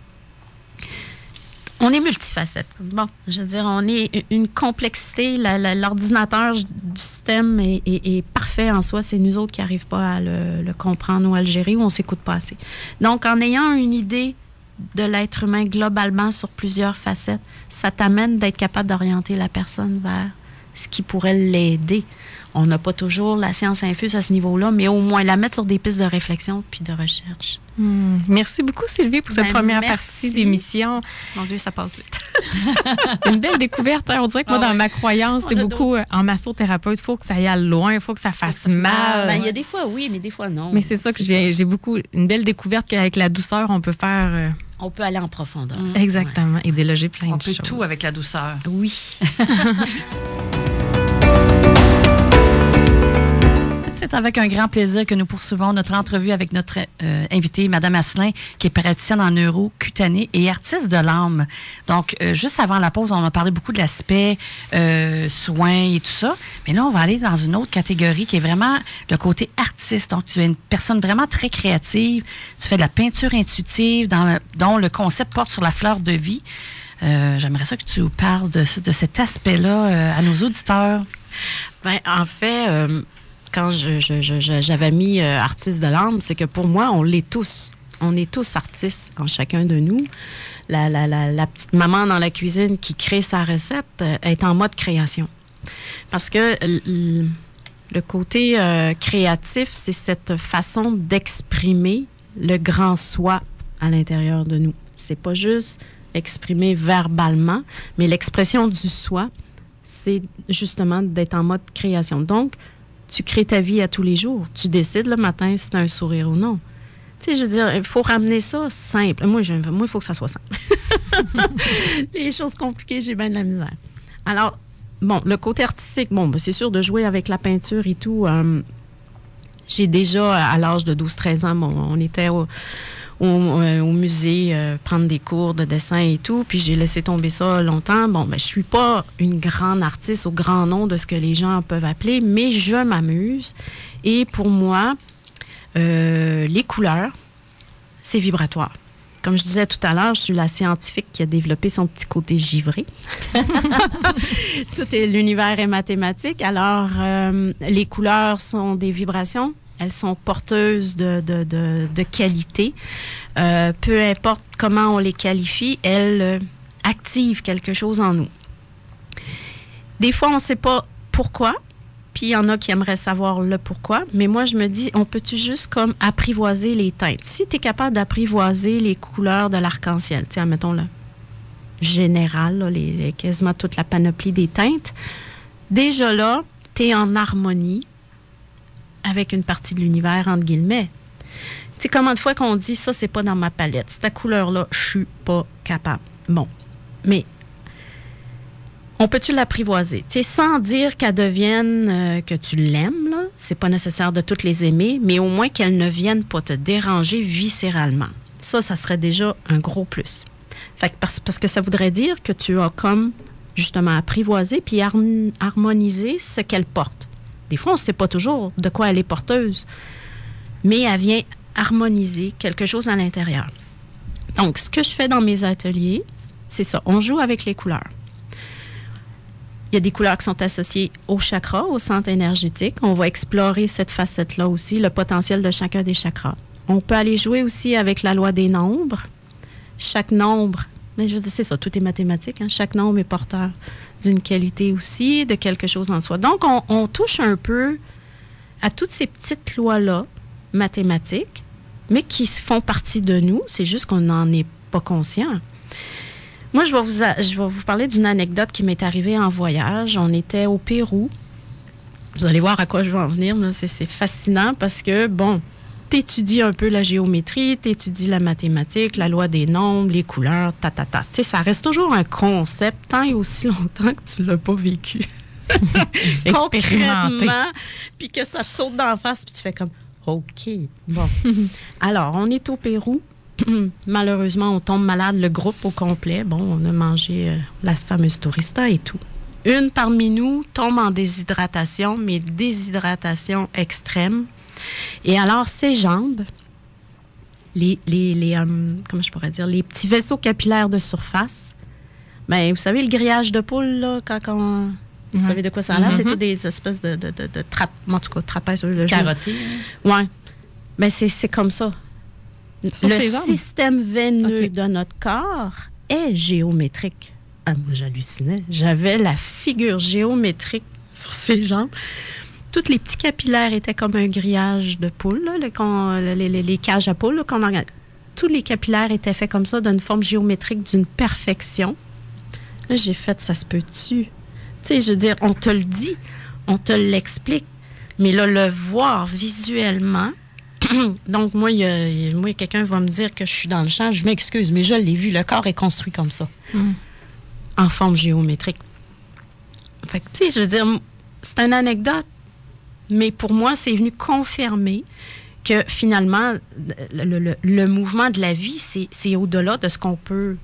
on est multifacette. Bon, je veux dire, on est une complexité. L'ordinateur du système est, parfait en soi. C'est nous autres qui n'arrivent pas à le, le comprendre ou à le gérer ou on s'écoute pas assez. Donc, en ayant une idée de l'être humain globalement sur plusieurs facettes, ça t'amène d'être capable d'orienter la personne vers ce qui pourrait l'aider. On n'a pas toujours la science infuse à ce niveau-là, mais au moins la mettre sur des pistes de réflexion puis de recherche. Hmm. Merci beaucoup, Sylvie, pour cette Ben, première merci. partie d'émission. Mon Dieu, ça passe vite. Une belle découverte. hein. On dirait que moi, Ah dans ouais. ma croyance, c'est On beaucoup euh, en massothérapeute. Il faut que ça aille loin, il faut que ça fasse mal. Ben, Il y a des fois oui, mais des fois non. Mais c'est ça que j'ai j'ai beaucoup. Une belle découverte qu'avec la douceur, on peut faire. euh, On peut aller en profondeur. exactement. Et déloger plein On de peut choses. tout avec la douceur. Oui. C'est avec un grand plaisir que nous poursuivons notre entrevue avec notre euh, invitée, Madame Asselin, qui est praticienne en neuro, cutanée et artiste de l'âme. Donc, euh, juste avant la pause, on a parlé beaucoup de l'aspect euh, soins et tout ça. Mais là, on va aller dans une autre catégorie qui est vraiment le côté artiste. Donc, tu es une personne vraiment très créative. Tu fais de la peinture intuitive dont le concept porte sur la fleur de vie. J'aimerais ça que tu parles de, de cet aspect-là à nos auditeurs. Ben, en fait, quand j'avais mis euh, artiste de l'âme, c'est que pour moi, on l'est tous. On est tous artistes en chacun de nous. La, petite maman dans la cuisine qui crée sa recette euh, est en mode création. Parce que le côté euh, créatif, c'est cette façon d'exprimer le grand soi à l'intérieur de nous. C'est pas juste exprimer verbalement, mais l'expression du soi, c'est justement d'être en mode création. Donc, tu crées ta vie à tous les jours. Tu décides le matin si tu as un sourire ou non. Tu sais, je veux dire, il faut ramener ça simple. Moi, moi il faut que ça soit simple. les choses compliquées, j'ai bien de la misère. Alors, bon, le côté artistique, bon, ben, c'est sûr de jouer avec la peinture et tout. Euh, j'ai déjà, à l'âge de 12-13 ans, bon, on était au, euh, au, musée, euh, prendre des cours de dessin et tout. Puis j'ai laissé tomber ça longtemps. Bon, ben, je suis pas une grande artiste au grand nom de ce que les gens peuvent appeler, mais je m'amuse. Et pour moi, euh, les couleurs, c'est vibratoire. Comme je disais tout à l'heure, je suis la scientifique qui a développé son petit côté givré. tout est l'univers est mathématique. Alors, les couleurs sont des vibrations. Elles sont porteuses de, qualité. Euh, peu importe comment on les qualifie, elles euh, activent quelque chose en nous. Des fois, on ne sait pas pourquoi, puis il y en a qui aimeraient savoir le pourquoi, mais moi, je me dis, on peut-tu juste comme apprivoiser les teintes? Si tu es capable d'apprivoiser les couleurs de l'arc-en-ciel, tiens, mettons le général, les, quasiment toute la panoplie des teintes, déjà là, tu es en harmonie avec une partie de l'univers, entre guillemets. Tu sais, combien de fois qu'on dit ça, c'est pas dans ma palette. Cette couleur-là, je suis pas capable. Bon. Mais on peut-tu l'apprivoiser? Tu sais, sans dire qu'elle devienne euh, que tu l'aimes. C'est pas nécessaire de toutes les aimer, mais au moins qu'elle ne vienne pas te déranger viscéralement. Ça, ça serait déjà un gros plus. Parce, parce que ça voudrait dire que tu as comme justement apprivoisé puis harmonisé ce qu'elle porte. Des fois, on ne sait pas toujours de quoi elle est porteuse, mais elle vient harmoniser quelque chose à l'intérieur. Donc, ce que je fais dans mes ateliers, c'est ça. On joue avec les couleurs. Il y a des couleurs qui sont associées au chakra, au centre énergétique. On va explorer cette facette-là aussi, le potentiel de chacun des chakras. On peut aller jouer aussi avec la loi des nombres. Chaque nombre, mais je veux dire, c'est ça, tout est mathématique. Hein. Chaque nombre est porteur d'une qualité aussi, de quelque chose en soi. Donc, on, touche un peu à toutes ces petites lois-là, mathématiques, mais qui font partie de nous. C'est juste qu'on n'en est pas conscient. Moi, je vais vous, je vais vous parler d'une anecdote qui m'est arrivée en voyage. On était au Pérou. Vous allez voir à quoi je vais en venir. C'est fascinant parce que, bon, t'étudies un peu la géométrie, t'étudies la mathématique, la loi des nombres, les couleurs, ta, ta, ta. Tu sais, ça reste toujours un concept tant et aussi longtemps que tu l'as pas vécu. Concrètement, puis que ça saute d'en face, puis tu fais comme, OK, bon. Alors, on est au Pérou. Malheureusement, on tombe malade, le groupe au complet. Bon, on a mangé euh, la fameuse tourista et tout. Une parmi nous tombe en déshydratation, mais déshydratation extrême. Et alors, ses jambes, les, les, euh, comment je pourrais dire, les petits vaisseaux capillaires de surface, ben, vous savez, le grillage de poule, là, quand on... Vous savez de quoi ça a l'air? C'est mm-hmm. tout des espèces de, de, de, de en tout cas, trapèzes. Carotté. Oui. Mais c'est comme ça. le système veineux de notre corps est géométrique. Ah, moi, j'hallucinais. J'avais la figure géométrique sur ses jambes tous les petits capillaires étaient comme un grillage de poule, les, cages à poules qu'on Tous les capillaires étaient faits comme ça, d'une forme géométrique, d'une perfection. Là, j'ai fait, ça se peut-tu? Tu sais, je veux dire, on te le dit, on te l'explique, mais là, le voir visuellement, donc, moi, moi, quelqu'un va me dire que je suis dans le champ, je m'excuse, mais je l'ai vu, le corps est construit comme ça, hmm. en forme géométrique. Fait que, tu sais, je veux dire, c'est une anecdote, Mais pour moi, c'est venu confirmer que finalement, le, le- mouvement de la vie, c'est au-delà de ce qu'on peut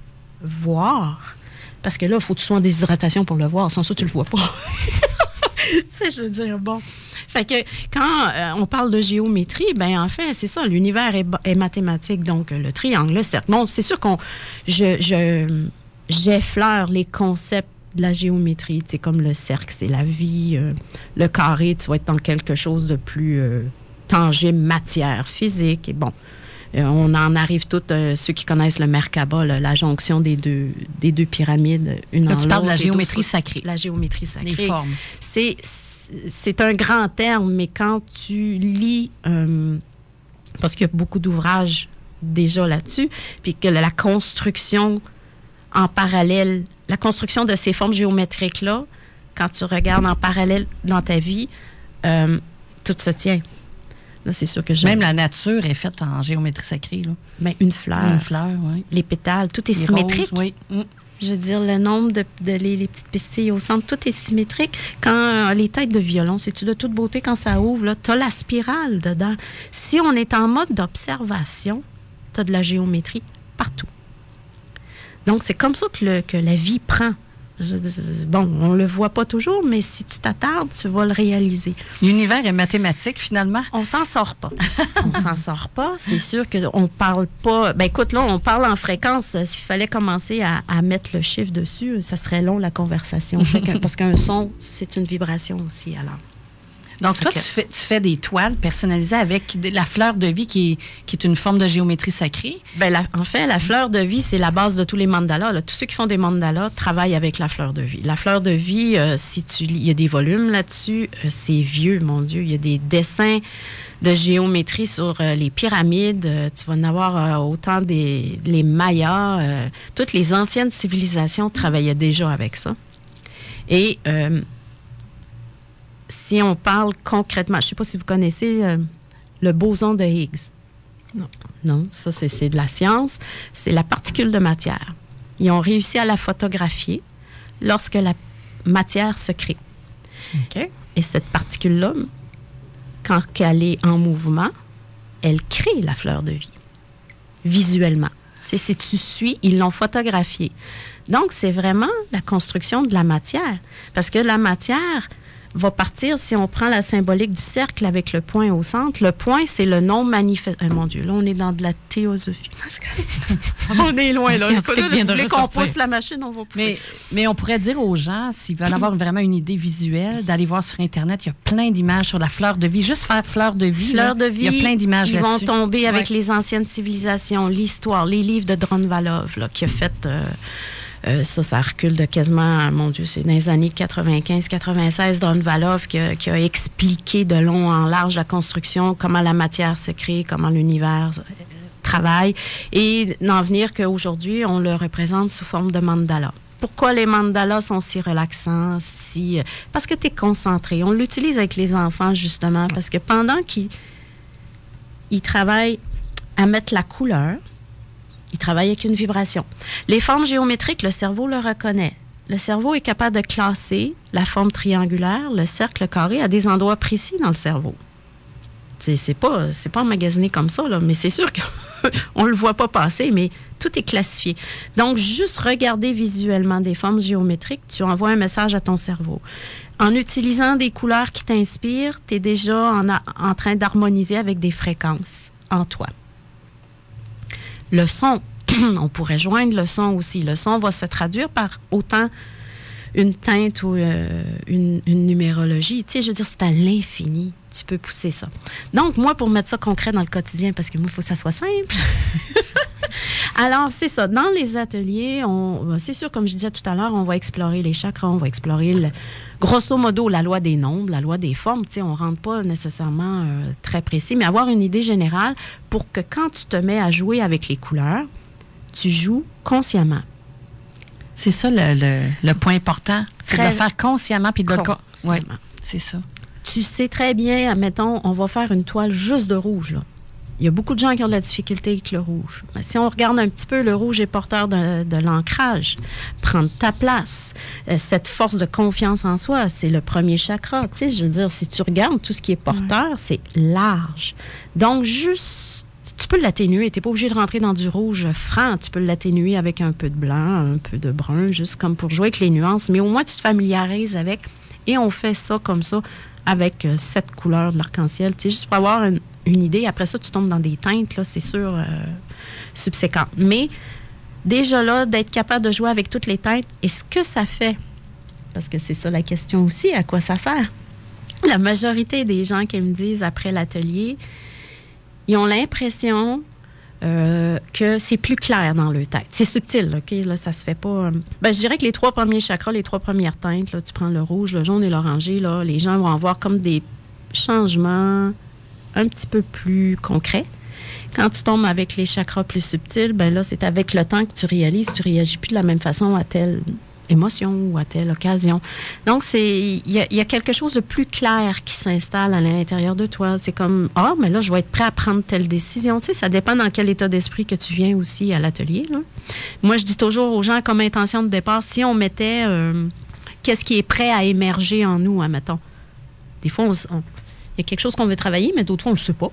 voir. Parce que là, il faut que tu sois en déshydratation pour le voir. Sans ça, tu le vois pas. tu sais, je veux dire, bon. Fait que quand euh, on parle de géométrie, ben en fait, c'est ça, l'univers est, est mathématique. Donc, le triangle, le cercle. Bon, c'est sûr qu'on. Je, je- j'effleure les concepts de la géométrie. Sais, comme le cercle, c'est la vie. euh, le carré, tu vas être dans quelque chose de plus euh, tangible, matière, physique. Et bon. Euh, on en arrive tous, euh, ceux qui connaissent le Merkaba, là, la jonction des deux, des deux pyramides, une Là, en tu parles de la géométrie sacrée. La géométrie sacrée Les formes. c'est c'est un grand terme, mais quand tu lis, parce qu'il y a beaucoup d'ouvrages déjà là-dessus, puis que la construction en parallèle, la construction de ces formes géométriques-là, quand tu regardes en parallèle dans ta vie, euh, tout se tient. Là, c'est sûr que j'ai Même la nature est faite en géométrie sacrée. Là. ben, une fleur, Une fleur, oui. les pétales, tout est Les symétrique. roses, oui. Mm. Je veux dire, le nombre de, de les, les petites pistilles au centre, tout est symétrique. Quand euh, les têtes de violon, c'est-tu de toute beauté quand ça ouvre, là, t'as la spirale dedans. Si on est en mode d'observation, t'as de la géométrie partout. Donc, c'est comme ça que, le- que la vie prend. Je bon, on le voit pas toujours, mais si tu t'attardes, tu vas le réaliser. L'univers est mathématique, finalement. On s'en sort pas. on s'en sort pas. C'est sûr qu'on parle pas. Ben écoute, là, on parle en fréquence. S'il fallait commencer à, à mettre le chiffre dessus, ça serait long la conversation. Parce qu'un son, c'est une vibration aussi. Alors, Donc, toi, tu, fais, tu fais des toiles personnalisées avec de- la fleur de vie qui est, qui est une forme de géométrie sacrée. ben, la- en fait, la fleur de vie, c'est la base de tous les mandalas. là. Tous ceux qui font des mandalas travaillent avec la fleur de vie. La fleur de vie, euh, si tu il y a des volumes là-dessus. euh, c'est vieux, mon Dieu. Il y a des dessins de géométrie sur euh, les pyramides. Euh, tu vas en avoir euh, autant des les Mayas. toutes les anciennes civilisations travaillaient déjà avec ça. Et si on parle concrètement, je ne sais pas si vous connaissez euh, le boson de Higgs. Non. Non, ça c'est c'est de la science. C'est la particule de matière. Ils ont réussi à la photographier lorsque la matière se crée. Et cette particule-là, quand elle est en mouvement, elle crée la fleur de vie, visuellement. Si tu suis, ils l'ont photographiée. Donc, c'est vraiment la construction de la matière. Parce que la matière va partir, si on prend la symbolique du cercle avec le point au centre, le point, c'est le nom manifeste. mon Dieu, là, on est dans de la théosophie. on est loin, là. Dès qu'on pousse la machine, on va pousser. Mais, mais on pourrait dire aux gens, s'ils veulent avoir vraiment une idée visuelle, d'aller voir sur Internet. Il y a plein d'images sur la fleur de vie. Juste faire fleur de vie. là, Fleur de vie. Il y a plein d'images Ils vont tomber avec Ouais. les anciennes civilisations, l'histoire, les livres de Dronvalov, là, qui a fait. euh, euh, ça, ça recule de quasiment, mon Dieu, c'est dans les années 95-96, Dronvalov qui a, qui a expliqué de long en large la construction, comment la matière se crée, comment l'univers euh, travaille, et n'en venir qu'aujourd'hui, on le représente sous forme de mandala. Pourquoi les mandalas sont si relaxants, si... euh, Parce que tu es concentré. On l'utilise avec les enfants, justement, parce que pendant qu'ils ils travaillent à mettre la couleur, ils travaillent avec une vibration. Les formes géométriques, le cerveau le reconnaît. Le cerveau est capable de classer la forme triangulaire, le cercle, le carré à des endroits précis dans le cerveau. C'est pas, pas emmagasiné comme ça, mais c'est sûr qu'on ne le voit pas passer, mais tout est classifié. Donc, juste regarder visuellement des formes géométriques, tu envoies un message à ton cerveau. En utilisant des couleurs qui t'inspirent, tu es déjà en train d'harmoniser avec des fréquences en toi. Le son, on pourrait joindre le son aussi. Le son va se traduire par autant une teinte ou euh, une, une numérologie. Tu sais, je veux dire, c'est à l'infini. Tu peux pousser ça. Donc, moi, pour mettre ça concret dans le quotidien, parce que moi, il faut que ça soit simple. Alors, c'est ça. Dans les ateliers, c'est sûr, comme je disais tout à l'heure, on va explorer les chakras, on va explorer, le- grosso modo, la loi des nombres, la loi des formes. Tu sais, on ne rentre pas nécessairement euh, très précis, mais avoir une idée générale pour que quand tu te mets à jouer avec les couleurs, tu joues consciemment. C'est ça le, le- le point important. C'est de le faire consciemment. Puis de le con- Consciemment. Ouais, c'est ça. Tu sais très bien, admettons, on va faire une toile juste de rouge, là. Il y a beaucoup de gens qui ont de la difficulté avec le rouge. Mais si on regarde un petit peu, le rouge est porteur de, de l'ancrage, prendre ta place, euh, cette force de confiance en soi, c'est le premier chakra. Tu sais, je veux dire, si tu regardes tout ce qui est porteur, c'est large. Donc, juste, tu peux l'atténuer. Tu n'es pas obligé de rentrer dans du rouge franc. Tu peux l'atténuer avec un peu de blanc, un peu de brun, juste comme pour jouer avec les nuances. Mais au moins, tu te familiarises avec. Et on fait ça comme ça avec euh, cette couleur de l'arc-en-ciel. Tu sais, juste pour avoir une, une idée. Après ça, tu tombes dans des teintes, là, c'est sûr, euh, subséquentes. Mais déjà là, d'être capable de jouer avec toutes les teintes, et ce que ça fait, parce que c'est ça la question aussi, à quoi ça sert? La majorité des gens qui me disent après l'atelier, ils ont l'impression euh, que c'est plus clair dans leur tête. C'est subtil, OK? Là, ça se fait pas. euh, ben, je dirais que les trois premiers chakras, les trois premières teintes, là, tu prends le rouge, le jaune et l'orangé, là, les gens vont avoir comme des changements un petit peu plus concrets. Quand tu tombes avec les chakras plus subtils, ben là, c'est avec le temps que tu réalises, tu réagis plus de la même façon à telle émotion ou à telle occasion. Donc, c'est il y, a- quelque chose de plus clair qui s'installe à l'intérieur de toi. C'est comme, ah, mais là, je vais être prêt à prendre telle décision. Tu sais, ça dépend dans quel état d'esprit que tu viens aussi à l'atelier. Moi, je dis toujours aux gens, comme intention de départ, si on mettait euh, qu'est-ce qui est prêt à émerger en nous, admettons. Des fois, il y a quelque chose qu'on veut travailler, mais d'autres fois, on ne le sait pas.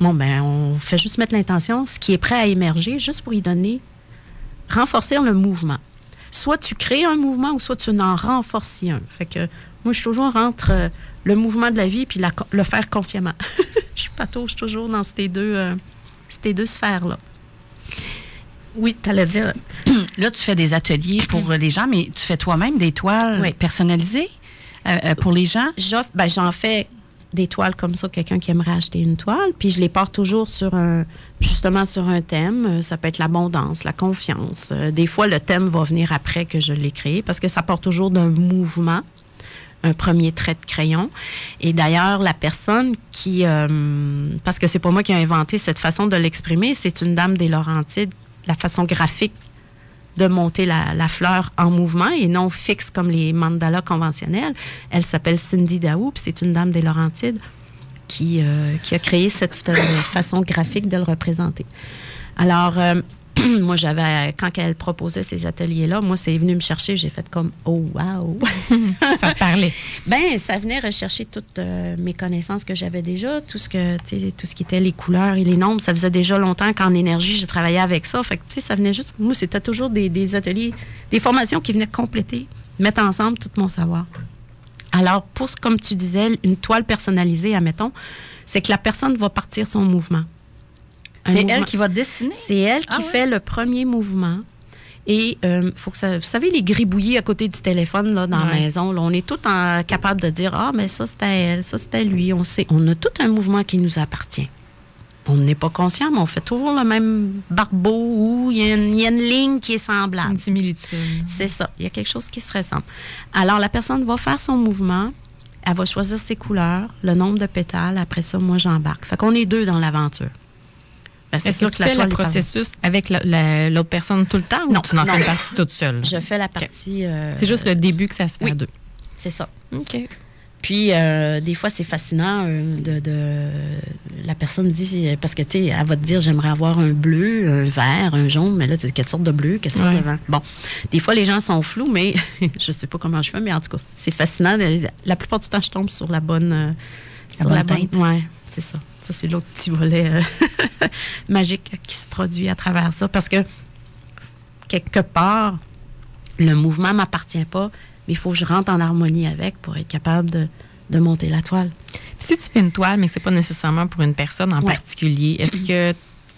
Bon, ben, on fait juste mettre l'intention, ce qui est prêt à émerger, juste pour y donner, renforcer le mouvement. Soit tu crées un mouvement ou soit tu en renforces un. Fait que moi, je suis toujours entre euh, le mouvement de la vie puis la le faire consciemment. je suis patauge toujours dans ces deux, euh, ces deux sphères-là. Oui, tu allais dire. Là, tu fais des ateliers pour les gens, mais tu fais toi-même des toiles Oui. personnalisées euh, euh, pour les gens? J'offre, ben, j'en fais des toiles comme ça, quelqu'un qui aimerait acheter une toile, puis je les porte toujours sur un, justement sur un thème. Euh, Ça peut être l'abondance, la confiance. Euh, Des fois, le thème va venir après que je l'ai créé, parce que ça porte toujours d'un mouvement, un premier trait de crayon. Et d'ailleurs, la personne qui, euh, parce que c'est pas moi qui ai inventé cette façon de l'exprimer, c'est une dame des Laurentides, la façon graphique de monter la, fleur en mouvement et non fixe comme les mandalas conventionnels. Elle s'appelle Cindy Daou, puis c'est une dame des Laurentides qui, euh, a créé cette euh, façon graphique de le représenter. Alors, euh, moi, j'avais, quand elle proposait ces ateliers-là, moi, c'est venu me chercher, j'ai fait comme, oh, wow! Ça parlait. Ben, ça venait rechercher toutes euh, mes connaissances que j'avais déjà, tout ce que, tu sais, tout ce qui était les couleurs et les nombres. Ça faisait déjà longtemps qu'en énergie, j'ai travaillé avec ça. Fait que, tu sais, ça venait juste. Moi, c'était toujours des, des ateliers, des formations qui venaient compléter, mettre ensemble tout mon savoir. Alors, pour, ce- comme tu disais, une toile personnalisée, admettons, c'est que la personne va partir son mouvement. C'est elle qui va dessiner. c'est elle qui Ah fait le premier mouvement. Et euh, faut que ça, vous savez, les gribouillis à côté du téléphone là, dans la maison, là, on est tout en, capable de dire Ah, mais ça, c'est à elle, ça, c'est à lui. On sait, on a tout un mouvement qui nous appartient. On n'est pas conscient, mais on fait toujours le même barbeau où il y, y a une ligne qui est semblable. Une similitude. C'est ça. Il y a quelque chose qui se ressemble. Alors, la personne va faire son mouvement. Elle va choisir ses couleurs, le nombre de pétales. Après ça, moi, j'embarque. Fait qu'on est deux dans l'aventure. Ben, c'est Est-ce sûr que tu fais le processus avec la- la- l'autre personne tout le temps ou Non, tu en fais une partie toute seule? Je fais la partie. euh, C'est juste le début que ça se fait oui. à deux. C'est ça. OK. Puis, euh, des fois, c'est fascinant euh, de, de- La personne dit. Parce que, tu sais, elle va te dire j'aimerais avoir un bleu, un vert, un jaune, mais là, tu sais, quelle sorte de bleu, quelle sorte Ouais. de vert. Bon. Des fois, les gens sont flous, mais je sais pas comment je fais, mais en tout cas, c'est fascinant. La, la plupart du temps, je tombe sur la bonne. La sur bonne teinte. Ouais, c'est ça. Ça, c'est l'autre petit volet euh, magique qui se produit à travers ça. Parce que, quelque part, le mouvement m'appartient pas, mais il faut que je rentre en harmonie avec pour être capable de, de monter la toile. Si tu fais une toile, mais que c'est pas nécessairement pour une personne en Ouais. particulier, est-ce que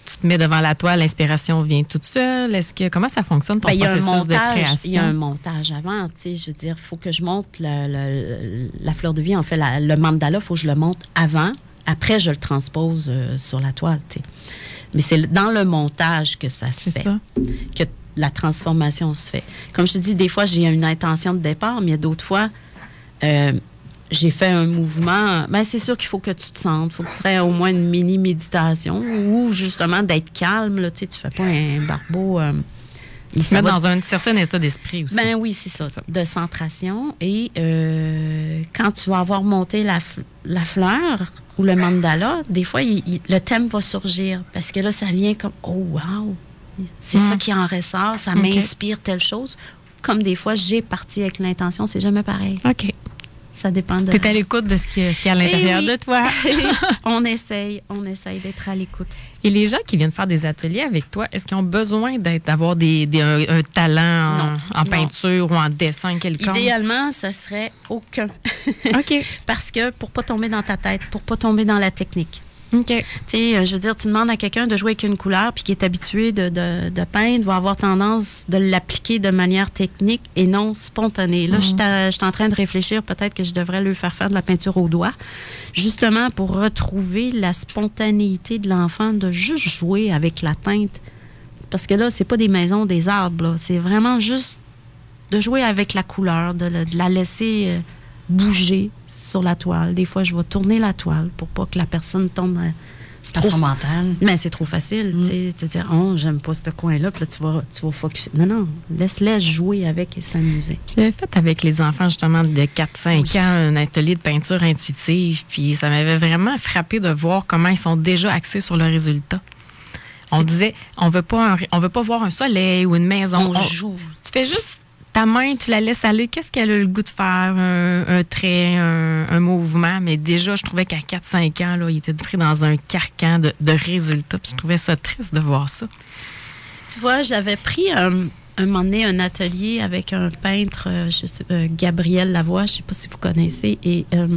tu te mets devant la toile, l'inspiration vient toute seule? Est-ce que comment ça fonctionne ton Ben, processus de montage, création? il y a un montage avant, tu sais, je veux dire, il faut que je monte le- le- la fleur de vie, en fait, la- le mandala, il faut que je le monte avant, après je le transpose euh, sur la toile. Mais c'est dans le montage que ça se fait, ça. que la transformation se fait. Comme je te dis, des fois, j'ai une intention de départ, mais il y a d'autres fois, euh, j'ai fait un mouvement. Ben, c'est sûr qu'il faut que tu te sentes. Il faut que tu aies au moins une mini-méditation ou justement d'être calme. Là, tu tu fais pas un barbeau. euh, Il se met dans un certain état d'esprit aussi. Ben oui, c'est ça, de centration. Et euh, quand tu vas avoir monté la, la fleur ou le mandala, des fois, le thème va surgir. Parce que là, ça vient comme Oh, wow! C'est ça hmm. qui en ressort, ça m'inspire telle chose. Comme des fois, j'ai parti avec l'intention, c'est jamais pareil. OK. Ça dépend de. Tu es à l'écoute de ce qui, ce qui est à l'intérieur eh de toi. on essaye, on essaye d'être à l'écoute. Et les gens qui viennent faire des ateliers avec toi, est-ce qu'ils ont besoin d'avoir des, un, talent en, peinture ou en dessin quelconque? Idéalement, ce serait aucun. OK. Parce que pour pas tomber dans ta tête, pour pas tomber dans la technique. OK. Tu sais, euh, je veux dire, tu demandes à quelqu'un de jouer avec une couleur, puis qui est habitué de, de, peindre, va avoir tendance de l'appliquer de manière technique et non spontanée. Là, je suis en train de réfléchir, peut-être que je devrais lui faire faire de la peinture au doigt, justement pour retrouver la spontanéité de l'enfant, de juste jouer avec la teinte. Parce que là, c'est pas des maisons, des arbres, c'est vraiment juste de jouer avec la couleur, de, de la laisser euh, bouger, sur la toile. Des fois, je vais tourner la toile pour pas que la personne tombe dans son mental. Mais c'est trop facile. Mm. Tu dire, oh, j'aime pas ce coin-là, puis là, tu vas, tu vas focuser. Non, non, laisse-les jouer avec et s'amuser. J'avais fait avec les enfants, justement, de 4-5 ans, un atelier de peinture intuitive, puis ça m'avait vraiment frappé de voir comment ils sont déjà axés sur le résultat. On disait, on veut pas on veut pas voir un soleil ou une maison. On, joue. Tu fais juste ta main, tu la laisses aller. Qu'est-ce qu'elle a le goût de faire? Un, trait, un, mouvement? Mais déjà, je trouvais qu'à 4-5 ans, il était pris dans un carcan de, résultats. je trouvais ça triste de voir ça. Tu vois, j'avais pris un, un moment donné un atelier avec un peintre, euh, je sais, euh, Gabriel Lavoie, je ne sais pas si vous connaissez, et euh,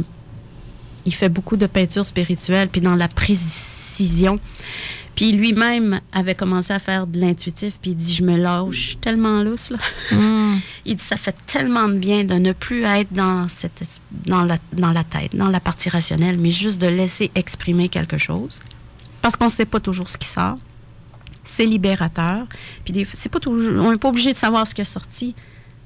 il fait beaucoup de peinture spirituelle, puis dans la précision. Puis lui-même avait commencé à faire de l'intuitif, puis il dit Je me lâche tellement lousse. Là. Hmm. il dit Ça fait tellement de bien de ne plus être dans, cette, dans, la, dans la tête, dans la partie rationnelle, mais juste de laisser exprimer quelque chose. Parce qu'on ne sait pas toujours ce qui sort. C'est libérateur. Puis c'est pas toujours, on n'est pas obligé de savoir ce qui est sorti,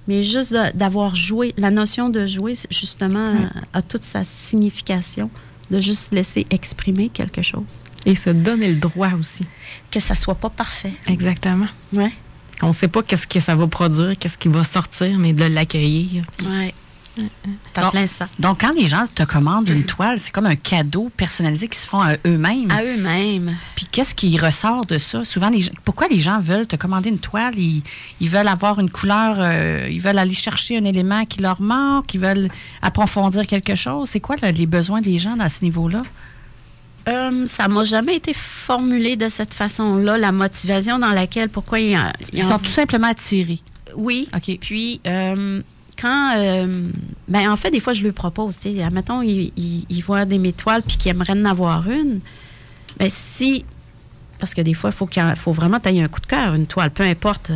mais juste d'avoir joué. La notion de jouer, justement, a toute sa signification, de juste laisser exprimer quelque chose. Et se donner le droit aussi. Que ça soit pas parfait. Exactement. Ouais. Qu'on ne sait pas qu'est-ce que ça va produire, qu'est-ce qui va sortir, mais de l'accueillir. Oui. T'as plein ça. Donc, quand les gens te commandent une toile, c'est comme un cadeau personnalisé qu'ils se font à eux-mêmes. À eux-mêmes. Puis, qu'est-ce qui ressort de ça? Souvent, les pourquoi les gens veulent te commander une toile? Ils, veulent avoir une couleur, euh, ils veulent aller chercher un élément qui leur manque, ils veulent approfondir quelque chose. C'est quoi les besoins des gens à ce niveau-là? Euh, ça m'a jamais été formulé de cette façon-là, la motivation dans laquelle, pourquoi ils, ils sont tout simplement attirés. Oui. OK. Puis, euh, quand. Euh, ben, en fait, des fois, je lui propose, tu sais, admettons, il, il, voit des métoiles puis qu'il aimerait en avoir une. Ben, si. Parce que des fois, il faut, qu'il faut vraiment tailler un coup de cœur, une toile, peu importe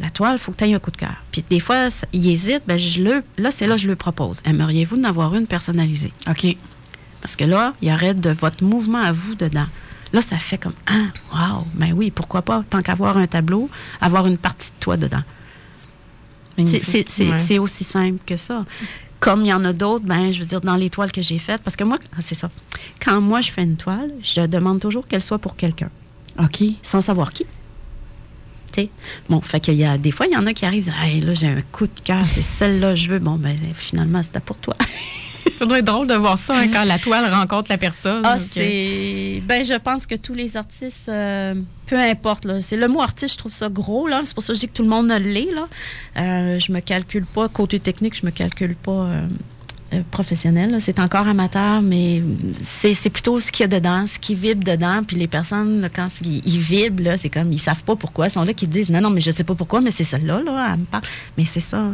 la toile, il faut que tu un coup de cœur. Puis des fois, il hésite, ben, je le, là, c'est là que je lui propose. Aimeriez-vous en avoir une personnalisée? OK. Parce que là, il y aurait de votre mouvement à vous dedans. Là, ça fait comme Ah, wow, ben oui, pourquoi pas, tant qu'avoir un tableau, avoir une partie de toi dedans. C'est aussi simple que ça. Comme il y en a d'autres, ben, je veux dire, dans les toiles que j'ai faites, parce que moi, c'est ça. Quand moi, je fais une toile, je demande toujours qu'elle soit pour quelqu'un. OK. Sans savoir qui. sais. Bon, fait qu'il y a des fois, il y en a qui arrivent, hey, là, j'ai un coup de cœur, c'est celle-là, je veux. Bon, ben, finalement, c'était pour toi. Ça doit être drôle de voir ça hein, quand la toile rencontre la personne. Ah, c'est. Ben, je pense que tous les artistes, euh, peu importe, c'est le mot artiste, je trouve ça gros, là. C'est pour ça que je dis que tout le monde l'est, là. Euh, je me calcule pas, côté technique, je me calcule pas. Euh, professionnel. C'est encore amateur, mais c'est plutôt ce qu'il y a dedans, ce qui vibre dedans. Puis les personnes, quand ils, vibrent, c'est comme ils savent pas pourquoi. Ils sont là qui disent non, non, mais je sais pas pourquoi, mais c'est celle-là, là, elle me parle. Mais c'est ça.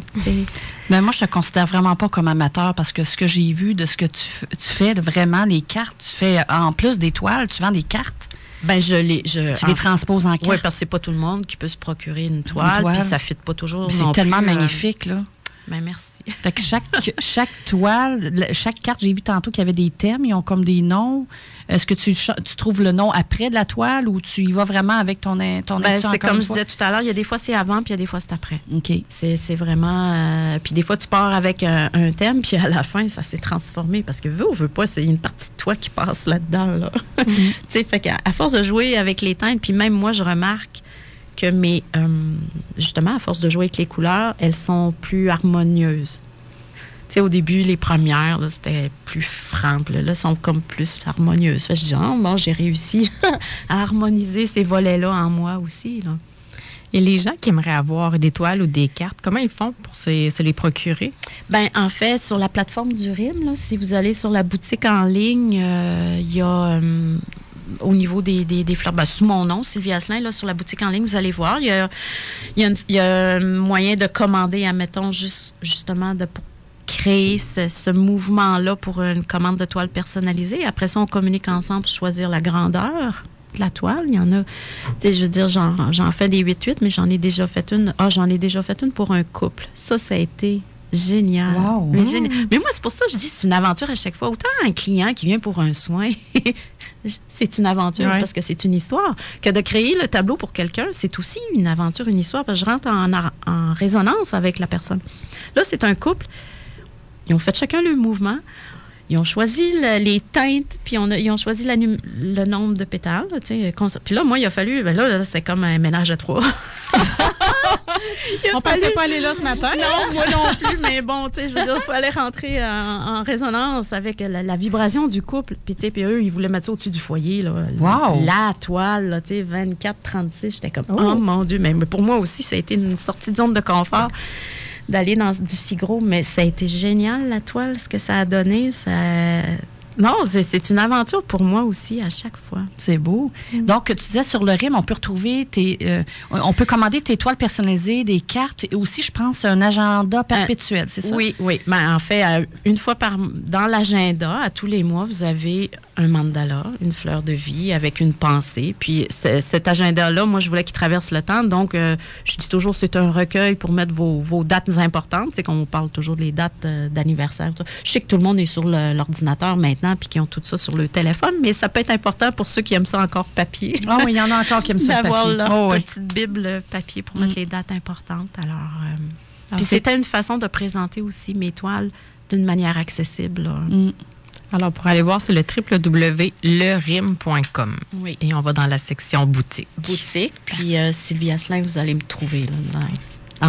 mais moi, je te considère vraiment pas comme amateur parce que ce que j'ai vu de ce que tu, fais, vraiment, les cartes, tu fais en plus des toiles, tu vends des cartes. Ben, je les. Je, tu les transposes en cartes. Oui, parce que c'est pas tout le monde qui peut se procurer une toile, puis ça fit pas toujours. C'est tellement euh, magnifique, là. Ben, merci. Fait que chaque, chaque toile, chaque carte, j'ai vu tantôt qu'il y avait des thèmes, ils ont comme des noms. Est-ce que tu, tu, trouves le nom après de la toile ou tu y vas vraiment avec ton, ton ben, C'est comme je disais tout à l'heure, il y a des fois c'est avant, puis il y a des fois c'est après. OK. C'est vraiment. Euh, puis des fois, tu pars avec un, thème, puis à la fin, ça s'est transformé parce que veux ou veux pas, c'est une partie de toi qui passe là-dedans. Là. Mm-hmm. tu sais, fait qu'à force de jouer avec les teintes, puis même moi, je remarque que mes, euh, justement, à force de jouer avec les couleurs, elles sont plus harmonieuses. Tu sais, au début, les premières, là, c'était plus franc. puis Là, là, elles sont comme plus harmonieuses. Fait je dis, oh, bon, j'ai réussi à harmoniser ces volets-là en moi aussi. Là. Et les gens qui aimeraient avoir des toiles ou des cartes, comment ils font pour se, se les procurer? Ben, en fait, sur la plateforme du RIM, là, si vous allez sur la boutique en ligne, euh, il y a euh, au niveau des, des, des fleurs, ben, sous mon nom, Sylvie Asselin, là, sur la boutique en ligne, vous allez voir, il y a, il y a, une- un moyen de commander, admettons, juste, justement, de, pour créer ce, ce mouvement-là pour une commande de toile personnalisée. Après ça, on communique ensemble pour choisir la grandeur de la toile. Il y en a, je veux dire, j'en fais des 8-8, mais j'en ai déjà fait une. Ah, j'en ai déjà fait une pour un couple. Ça, ça a été génial. Wow. Mais, génial. Mais moi, c'est pour ça que je dis c'est une aventure à chaque fois. Autant un client qui vient pour un soin, c'est une aventure Ouais. parce que c'est une histoire. Que de créer le tableau pour quelqu'un, c'est aussi une aventure, une histoire, parce que je rentre en, en résonance avec la personne. Là, c'est un couple. Ils ont fait chacun le mouvement. Ils ont choisi le- les teintes, puis on a- ils ont choisi la le nombre de pétales. Puis là, moi, il a fallu. Ben là, là, c'était comme un ménage à trois. On fallu- pensait pas aller là ce matin. non, moi non plus, mais bon, tu sais, je veux dire, il fallait rentrer en, en résonance avec la, la vibration du couple. Puis, tu eux, ils voulaient mettre ça au-dessus du foyer, là. Wow. La toile, là, tu sais, 24, 36. J'étais comme, oh. mon Dieu. Mais, mais pour moi aussi, ça a été une sortie de zone de confort d'aller dans du si gros. Mais ça a été génial, la toile, ce que ça a donné. Ça... Non, c'est une aventure pour moi aussi, à chaque fois. C'est beau. Donc, tu disais sur le RIM, on peut retrouver tes. euh, on peut commander tes toiles personnalisées, des cartes et aussi, je pense, un agenda perpétuel, c'est ça? Oui, oui. Mais en fait, à- une fois par dans l'agenda, à tous les mois, vous avez un mandala, une fleur de vie avec une pensée. Puis ce- cet agenda-là, moi, je voulais qu'il traverse le temps. Donc, euh, je dis toujours, c'est un recueil pour mettre vos, vos dates importantes. Sais, qu'on parle toujours des dates euh, d'anniversaire. Je sais que tout le monde est sur l'ordinateur maintenant, puis qui ont tout ça sur le téléphone, mais ça peut être important pour ceux qui aiment ça encore papier. Ah oui, il y en a encore qui aiment ça le D'avoir papier. leur Oh, oui. petite bible papier pour mettre les dates importantes. Alors, euh, Alors, puis c'est- c'était une façon de présenter aussi mes toiles d'une manière accessible. là. Mm. Alors, pour aller voir, c'est le www.lerim.com. Oui. Et on va dans la section boutique. Boutique. Puis euh, Sylvie Asselin, vous allez me trouver là, dans-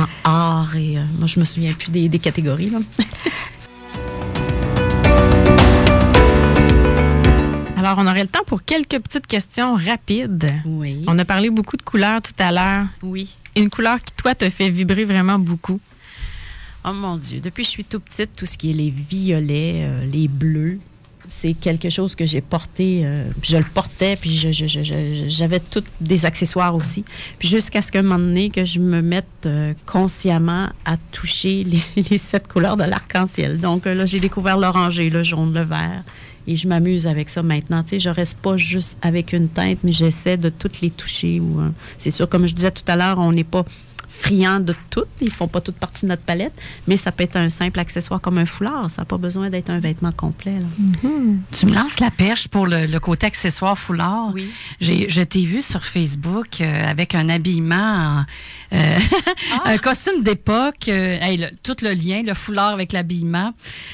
en art et euh, moi je me souviens plus des, des catégories. Là. Alors, on aurait le temps pour quelques petites questions rapides. Oui. On a parlé beaucoup de couleurs tout à l'heure. Oui. Une couleur qui, toi, te fait vibrer vraiment beaucoup. Oh mon Dieu, depuis que je suis tout petite, tout ce qui est les violets, euh, les bleus, c'est quelque chose que j'ai porté. euh, puis je le portais, puis je- je- j'avais tous des accessoires aussi. Puis jusqu'à ce qu'un moment donné, que je me mette euh, consciemment à toucher les, sept couleurs de l'arc-en-ciel. Donc euh, là, j'ai découvert l'oranger, le jaune, le vert. Et je m'amuse avec ça maintenant. Tu sais, je reste pas juste avec une teinte, mais j'essaie de toutes les toucher. Ou, euh, c'est sûr, comme je disais tout à l'heure, on n'est pas friand de toutes. Ils font pas toutes partie de notre palette, mais ça peut être un simple accessoire comme un foulard. Ça n'a pas besoin d'être un vêtement complet. là. Tu me lances la perche pour le, le côté accessoire foulard. Oui. J'ai, je t'ai vu sur Facebook euh, avec un habillement, en- euh, un costume d'époque, euh, hey, le- tout le lien, le foulard avec l'habillement.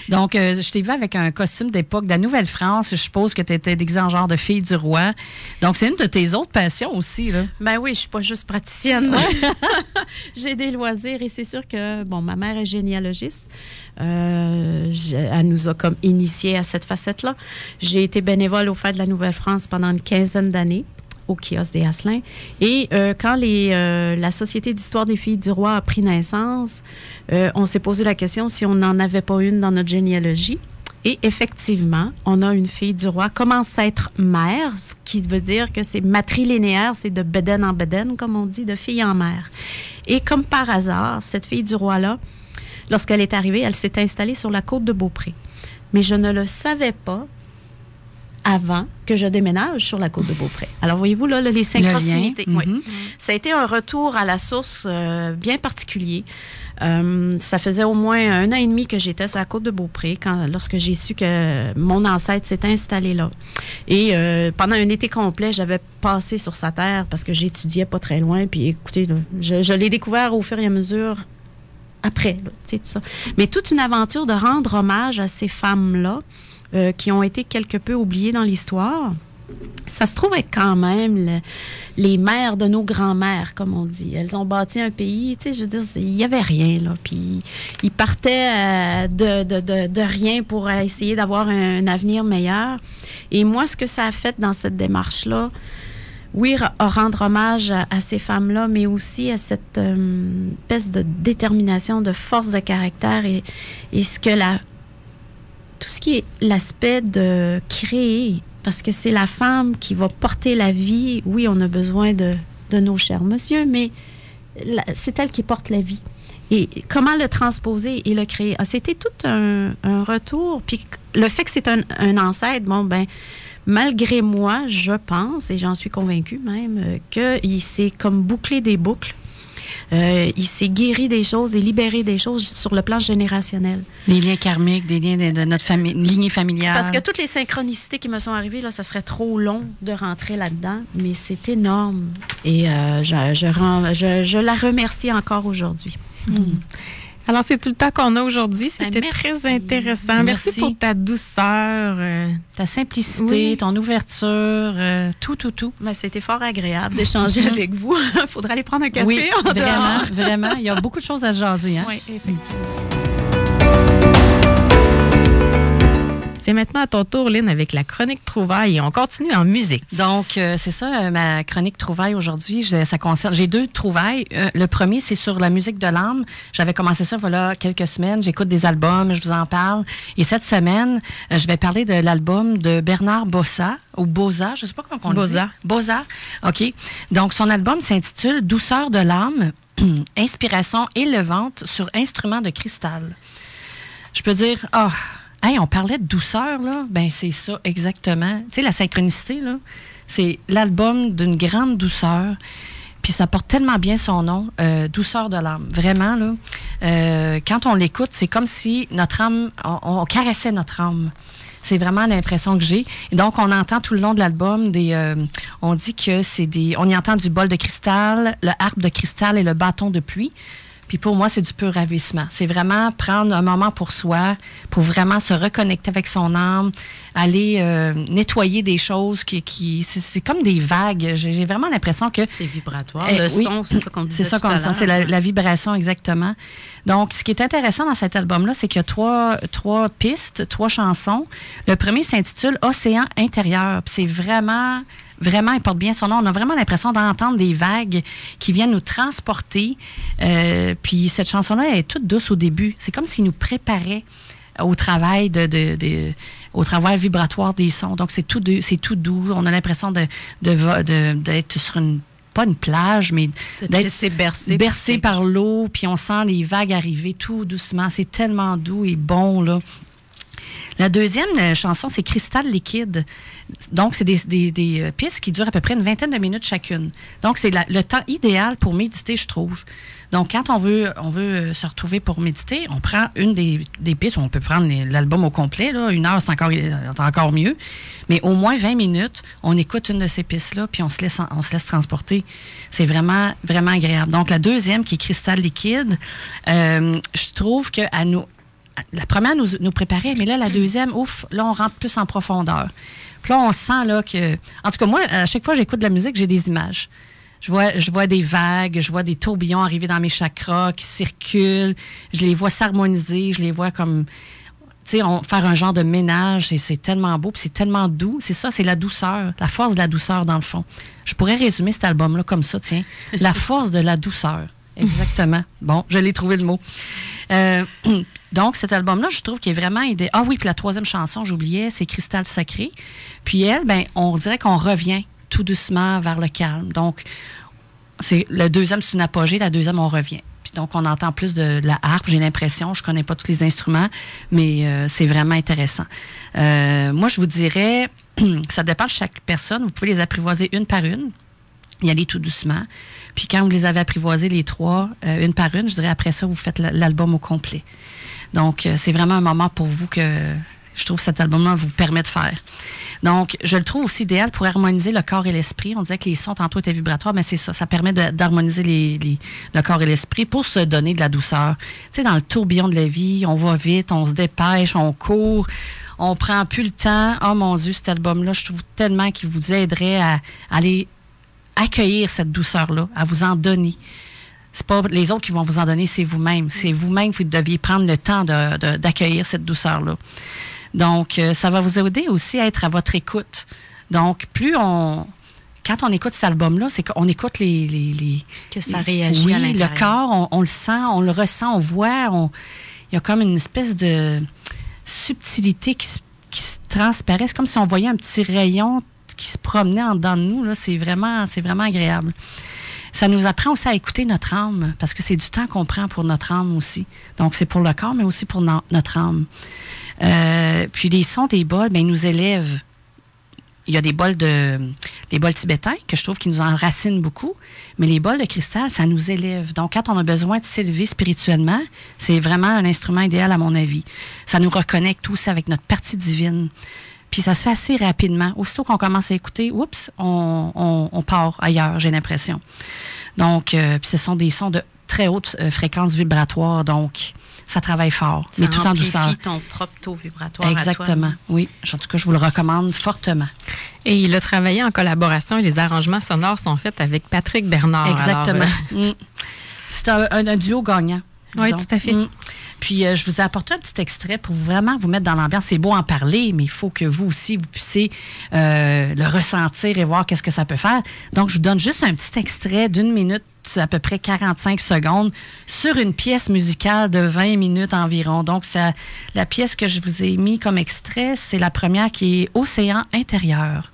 Donc, euh, je t'ai vu avec un costume d'époque de la Nouvelle-France. Je suppose que tu étais déguisée en genre de fille du roi. Donc, c'est une de tes autres passions aussi, là. Ben oui, je suis pas juste praticienne. J'ai des loisirs et c'est sûr que, bon, ma mère est généalogiste. Euh, elle nous a comme initiés à cette facette-là. J'ai été bénévole au Fête de la Nouvelle-France pendant une quinzaine d'années au kiosque des Asselins. Et euh, quand euh, la Société d'histoire des filles du roi a pris naissance, on s'est posé la question si on n'en avait pas une dans notre généalogie. Et effectivement, on a une fille du roi, commence à être mère, ce qui veut dire que c'est matrilinéaire, c'est de bédaine en bédaine, comme on dit, de fille en mère. Et comme par hasard, cette fille du roi-là, lorsqu'elle est arrivée, elle s'est installée sur la côte de Beaupré. Mais je ne le savais pas avant que je déménage sur la côte de Beaupré. Alors, voyez-vous, là, là, les Le lien. Oui. Mhm. Ça a été un retour à la source euh, bien particulier. Euh, ça faisait au moins un an et demi que j'étais sur la côte de Beaupré quand, lorsque j'ai su que mon ancêtre s'était installé là. Et euh, pendant un été complet, j'avais passé sur sa terre parce que j'étudiais pas très loin. Puis écoutez, là, je, je l'ai découvert au fur et à mesure après, là, tout ça. Mais toute une aventure de rendre hommage à ces femmes-là euh, qui ont été quelque peu oubliées dans l'histoire. ça se trouve être quand même les mères de nos grands-mères, comme on dit. Elles ont bâti un pays, tu sais, je veux dire, il n'y avait rien, là. Puis ils partaient euh, de, de, de, rien pour essayer d'avoir un, avenir meilleur. Et moi, ce que ça a fait dans cette démarche-là, oui, rendre hommage à, ces femmes-là, mais aussi à cette euh, espèce de détermination, de force de caractère et, et ce que la, tout ce qui est l'aspect de créer, parce que c'est la femme qui va porter la vie. Oui, on a besoin de, nos chers monsieur, mais c'est elle qui porte la vie. Et comment le transposer et le créer? Ah, c'était tout un, retour. Puis le fait que c'est un, un, ancêtre, bon, ben, malgré moi, je pense, et j'en suis convaincue même, qu'il s'est comme bouclé des boucles euh, il s'est guéri des choses et libéré des choses sur le plan générationnel. Des liens karmiques, des liens de, notre famille, lignée familiale. Parce que toutes les synchronicités qui me sont arrivées, là, ça serait trop long de rentrer là-dedans, mais c'est énorme. Et euh, je, je, la remercie encore aujourd'hui. Hmm. Alors, c'est tout le temps qu'on a aujourd'hui. Ben, C'était très intéressant. Merci. pour ta douceur, euh, ta simplicité, ton ouverture, euh, tout, tout, tout. Ben, C'était fort agréable d'échanger avec vous. Il faudrait aller prendre un café. Oui, vraiment, vraiment. Il y a beaucoup de choses à jaser. Hein? Oui, effectivement. C'est maintenant à ton tour, Lynn, avec la chronique Trouvaille et on continue en musique. Donc, euh, c'est ça, euh, ma chronique Trouvaille aujourd'hui. Ça concerne. J'ai deux trouvailles. Euh, le premier, c'est sur la musique de l'âme. J'avais commencé ça, voilà, quelques semaines. J'écoute des albums, je vous en parle. Et cette semaine, je vais parler de l'album de Bernard Bossa, ou Boza, je ne sais pas comment on le dit. Boza. Boza, OK. Donc, son album s'intitule Douceur de l'âme, inspiration élevante sur instrument de cristal. Je peux dire, ah, oh, Hey, on parlait de douceur, là. Ben, c'est ça, exactement. Tu sais, la synchronicité, là, c'est l'album d'une grande douceur. Puis ça porte tellement bien son nom, euh, Douceur de l'âme. Vraiment, là. Euh, quand on l'écoute, c'est comme si notre âme, on, caressait notre âme. C'est vraiment l'impression que j'ai. Donc, on entend tout le long de l'album des. Euh, on dit que c'est des. On y entend du bol de cristal, le harpe de cristal et le bâton de pluie. Puis pour moi, c'est du pur ravissement. C'est vraiment prendre un moment pour soi, pour vraiment se reconnecter avec son âme, aller euh, nettoyer des choses qui, qui c'est comme des vagues. J'ai vraiment l'impression que c'est vibratoire. Eh le son, c'est ça qu'on dit. C'est ça qu'on C'est la, vibration exactement. Donc, ce qui est intéressant dans cet album-là, c'est qu'il y a trois, trois pistes, trois chansons. Le premier s'intitule Océan intérieur. C'est vraiment vraiment, il porte bien son nom. On a vraiment l'impression d'entendre des vagues qui viennent nous transporter. Euh, puis cette chanson-là est toute douce au début. C'est comme s'il nous préparait au travail de, au travail vibratoire des sons. Donc c'est tout c'est tout doux. On a l'impression de, d'être sur une pas une plage, mais d'être bercé, bercé par l'eau, puis on sent les vagues arriver tout doucement. C'est tellement doux et bon, là. La deuxième euh, chanson, c'est Cristal liquide. Donc, c'est des, euh, pistes qui durent à peu près une vingtaine de minutes chacune. Donc, c'est le temps idéal pour méditer, je trouve. Donc, quand on veut, euh, se retrouver pour méditer, on prend une des, pistes. On peut prendre l'album au complet. Une heure, c'est encore, encore mieux. Mais au moins 20 minutes, on écoute une de ces pistes-là, puis on se laisse, transporter. C'est vraiment, vraiment agréable. Donc, la deuxième, qui est Cristal liquide, je trouve qu'elle nous, la première nous, nous préparait, mais là, la deuxième, ouf, là, on rentre plus en profondeur. Puis là, on sent là que. En tout cas, moi, à chaque fois que j'écoute de la musique, j'ai des images. Je vois, je vois des vagues, je vois des tourbillons arriver dans mes chakras qui circulent. Je les vois s'harmoniser, je les vois comme. Tu sais, faire un genre de ménage, et c'est tellement beau, puis c'est tellement doux. C'est ça, c'est la douceur, la force de la douceur, dans le fond. Je pourrais résumer cet album-là comme ça, tiens. La force de la douceur. Exactement. Bon, je l'ai trouvé le mot. Euh, donc, cet album-là, je trouve qu'il est vraiment aidé. Ah oui, puis la troisième chanson, j'oubliais, c'est Cristal Sacré. Puis elle, ben, on dirait qu'on revient tout doucement vers le calme. Donc, c'est le deuxième, c'est une apogée. La deuxième, on revient. Puis donc, on entend plus de, la harpe, j'ai l'impression. Je connais pas tous les instruments, mais euh, c'est vraiment intéressant. Euh, moi, je vous dirais, ça dépend de chaque personne. Vous pouvez les apprivoiser une par une y aller tout doucement. Puis quand vous les avez apprivoisés, les trois, euh, une par une, je dirais après ça, vous faites l'album au complet. Donc, euh, c'est vraiment un moment pour vous que je trouve cet album-là vous permet de faire. Donc, je le trouve aussi idéal pour harmoniser le corps et l'esprit. On disait que les sons tantôt étaient vibratoires, mais c'est ça. Ça permet d'harmoniser le corps et l'esprit pour se donner de la douceur. Tu sais, dans le tourbillon de la vie, on va vite, on se dépêche, on court on prend plus le temps. Oh mon Dieu, cet album-là, je trouve tellement qu'il vous aiderait à, aller accueillir cette douceur-là, à vous en donner. C'est pas les autres qui vont vous en donner, c'est vous-même. C'est vous-même que vous deviez prendre le temps d'accueillir cette douceur-là. Donc, euh, ça va vous aider aussi à être à votre écoute. Donc, plus on, quand on écoute cet album-là, c'est qu'on écoute les, les, Ce que ça réagit oui, à le corps, on, le sent, on le ressent, on voit. il y a comme une espèce de subtilité qui se, qui se transparaît. C'est comme si on voyait un petit rayon qui se promenait en dedans de nous. C'est vraiment, vraiment agréable. Ça nous apprend aussi à écouter notre âme, parce que c'est du temps qu'on prend pour notre âme aussi. Donc, c'est pour le corps, mais aussi pour notre âme. Euh, puis les sons des bols, bien, ils nous élèvent il y a des bols de des bols tibétains que je trouve qui nous enracinent beaucoup, mais les bols de cristal, ça nous élève. Donc, quand on a besoin de s'élever spirituellement, c'est vraiment un instrument idéal à mon avis. Ça nous reconnecte tous avec notre partie divine. Puis ça se fait assez rapidement. Aussitôt qu'on commence à écouter, oups, on, part ailleurs, j'ai l'impression. Donc, euh, puis ce sont des sons de très haute euh, fréquence vibratoire. Donc, ça travaille fort, mais tout en douceur. ton propre taux vibratoire. Exactement, oui. En tout cas, je vous le recommande fortement. Et il a travaillé en collaboration et les arrangements sonores sont faits avec Patrick Bernard. Exactement. Euh, mm. C'est un, duo gagnant. Oui, tout à fait. Mm. Puis, euh, je vous ai apporté un petit extrait pour vraiment vous mettre dans l'ambiance. C'est beau en parler, mais il faut que vous aussi, vous puissiez euh, le ressentir et voir qu'est-ce que ça peut faire. Donc, je vous donne juste un petit extrait d'une minute à peu près 45 secondes sur une pièce musicale de 20 minutes environ. Donc, la pièce que je vous ai mis comme extrait, c'est la première qui est Océan intérieur.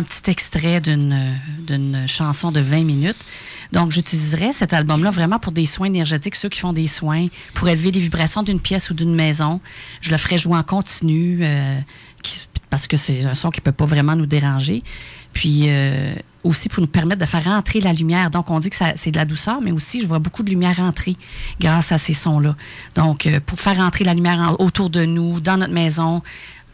Un petit extrait d'une chanson de 20 minutes. Donc, j'utiliserai cet album-là vraiment pour des soins énergétiques, ceux qui font des soins, pour élever les vibrations d'une pièce ou d'une maison. Je le ferai jouer en continu, euh, parce que c'est un son qui ne peut pas vraiment nous déranger. Puis euh, aussi pour nous permettre de faire rentrer la lumière. Donc, on dit que c'est de la douceur, mais aussi, je vois beaucoup de lumière entrer grâce à ces sons-là. Donc, euh, pour faire rentrer la lumière autour de nous, dans notre maison,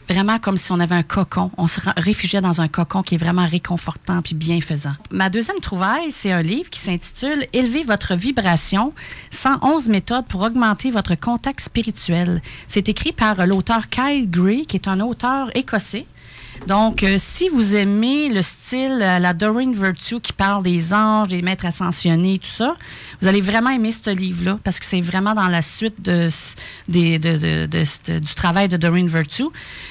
vraiment comme si on avait un cocon. On se réfugiait dans un cocon qui est vraiment réconfortant puis bienfaisant. Ma deuxième trouvaille, c'est un livre qui s'intitule Élever votre vibration 111 méthodes pour augmenter votre contact spirituel. C'est écrit par l'auteur Kyle Gray, qui est un auteur écossais. Donc, euh, si vous aimez le style, euh, la Doreen Virtue qui parle des anges, des maîtres ascensionnés, tout ça, vous allez vraiment aimer ce livre-là parce que c'est vraiment dans la suite du travail de Doreen Virtue.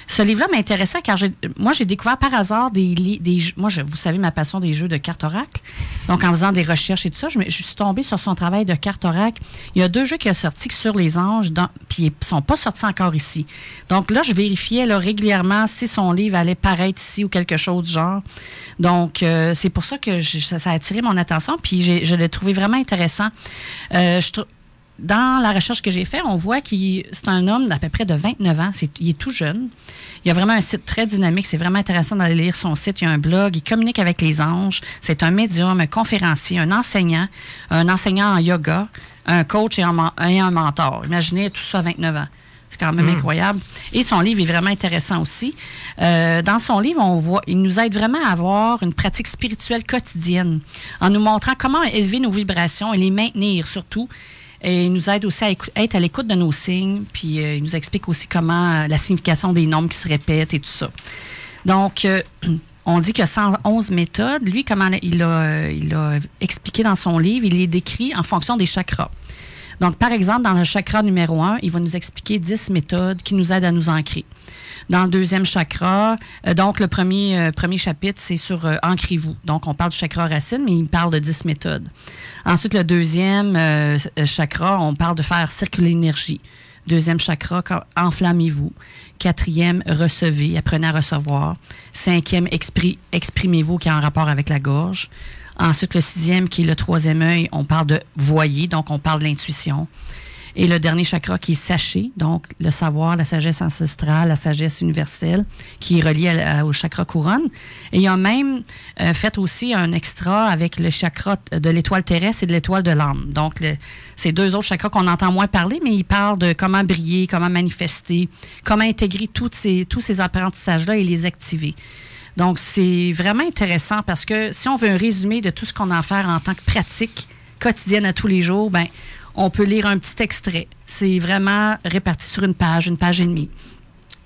Ce livre-là m'intéressait car moi, j'ai découvert par hasard des, des Moi, vous savez ma passion des jeux de cartes oracle. Donc, en faisant des recherches et tout ça, je, suis tombée sur son travail de cartes oracle. Il y a deux jeux qui sont sortis sur les anges, puis ils ne sont pas sortis encore ici. Donc là, je vérifiais régulièrement si son livre allait paraître ici ou quelque chose du genre. Donc, euh, c'est pour ça que ça, a attiré mon attention, puis je l'ai trouvé vraiment intéressant. Euh, dans la recherche que j'ai faite, on voit qu'il c'est un homme d'à peu près de 29 ans. il est tout jeune. Il a vraiment un site très dynamique. C'est vraiment intéressant d'aller lire son site. Il y a un blog. Il communique avec les anges. C'est un médium, un conférencier, un enseignant, un enseignant en yoga, un coach et un, mentor. Imaginez tout ça à 29 ans. C'est quand même hmm. incroyable. Et son livre est vraiment intéressant aussi. Euh, dans son livre, on voit, il nous aide vraiment à avoir une pratique spirituelle quotidienne en nous montrant comment élever nos vibrations et les maintenir surtout. Et il nous aide aussi à être à l'écoute de nos signes, puis euh, il nous explique aussi comment euh, la signification des nombres qui se répètent et tout ça. Donc, on dit qu'il y a 111 méthodes. Lui, comment il a, il a expliqué dans son livre, il est décrit en fonction des chakras. Donc, par exemple, dans le chakra numéro 1, il va nous expliquer 10 méthodes qui nous aident à nous ancrer. Dans le deuxième chakra, euh, donc le premier, euh, premier chapitre, c'est sur euh, Ancrez-vous. Donc, on parle du chakra racine, mais il parle de 10 méthodes. Ensuite, le deuxième chakra, on parle de faire circuler l'énergie. Deuxième chakra, enflammez-vous. Quatrième, recevez, apprenez à recevoir. Cinquième, exprimez-vous, qui est en rapport avec la gorge. Ensuite, le sixième, qui est le troisième œil, on parle de voyer, donc on parle de l'intuition. Et le dernier chakra qui est saché, donc le savoir, la sagesse ancestrale, la sagesse universelle, qui est relié au chakra couronne. Et il a même euh, fait aussi un extra avec le chakra de l'étoile terrestre et de l'étoile de l'âme. Donc, c'est deux autres chakras qu'on entend moins parler, mais il parle de comment briller, comment manifester, comment intégrer ces, tous ces apprentissages-là et les activer. Donc, c'est vraiment intéressant parce que si on veut un résumé de tout ce qu'on a à faire en tant que pratique quotidienne à tous les jours, ben on peut lire un petit extrait. C'est vraiment réparti sur une page, une page et demie.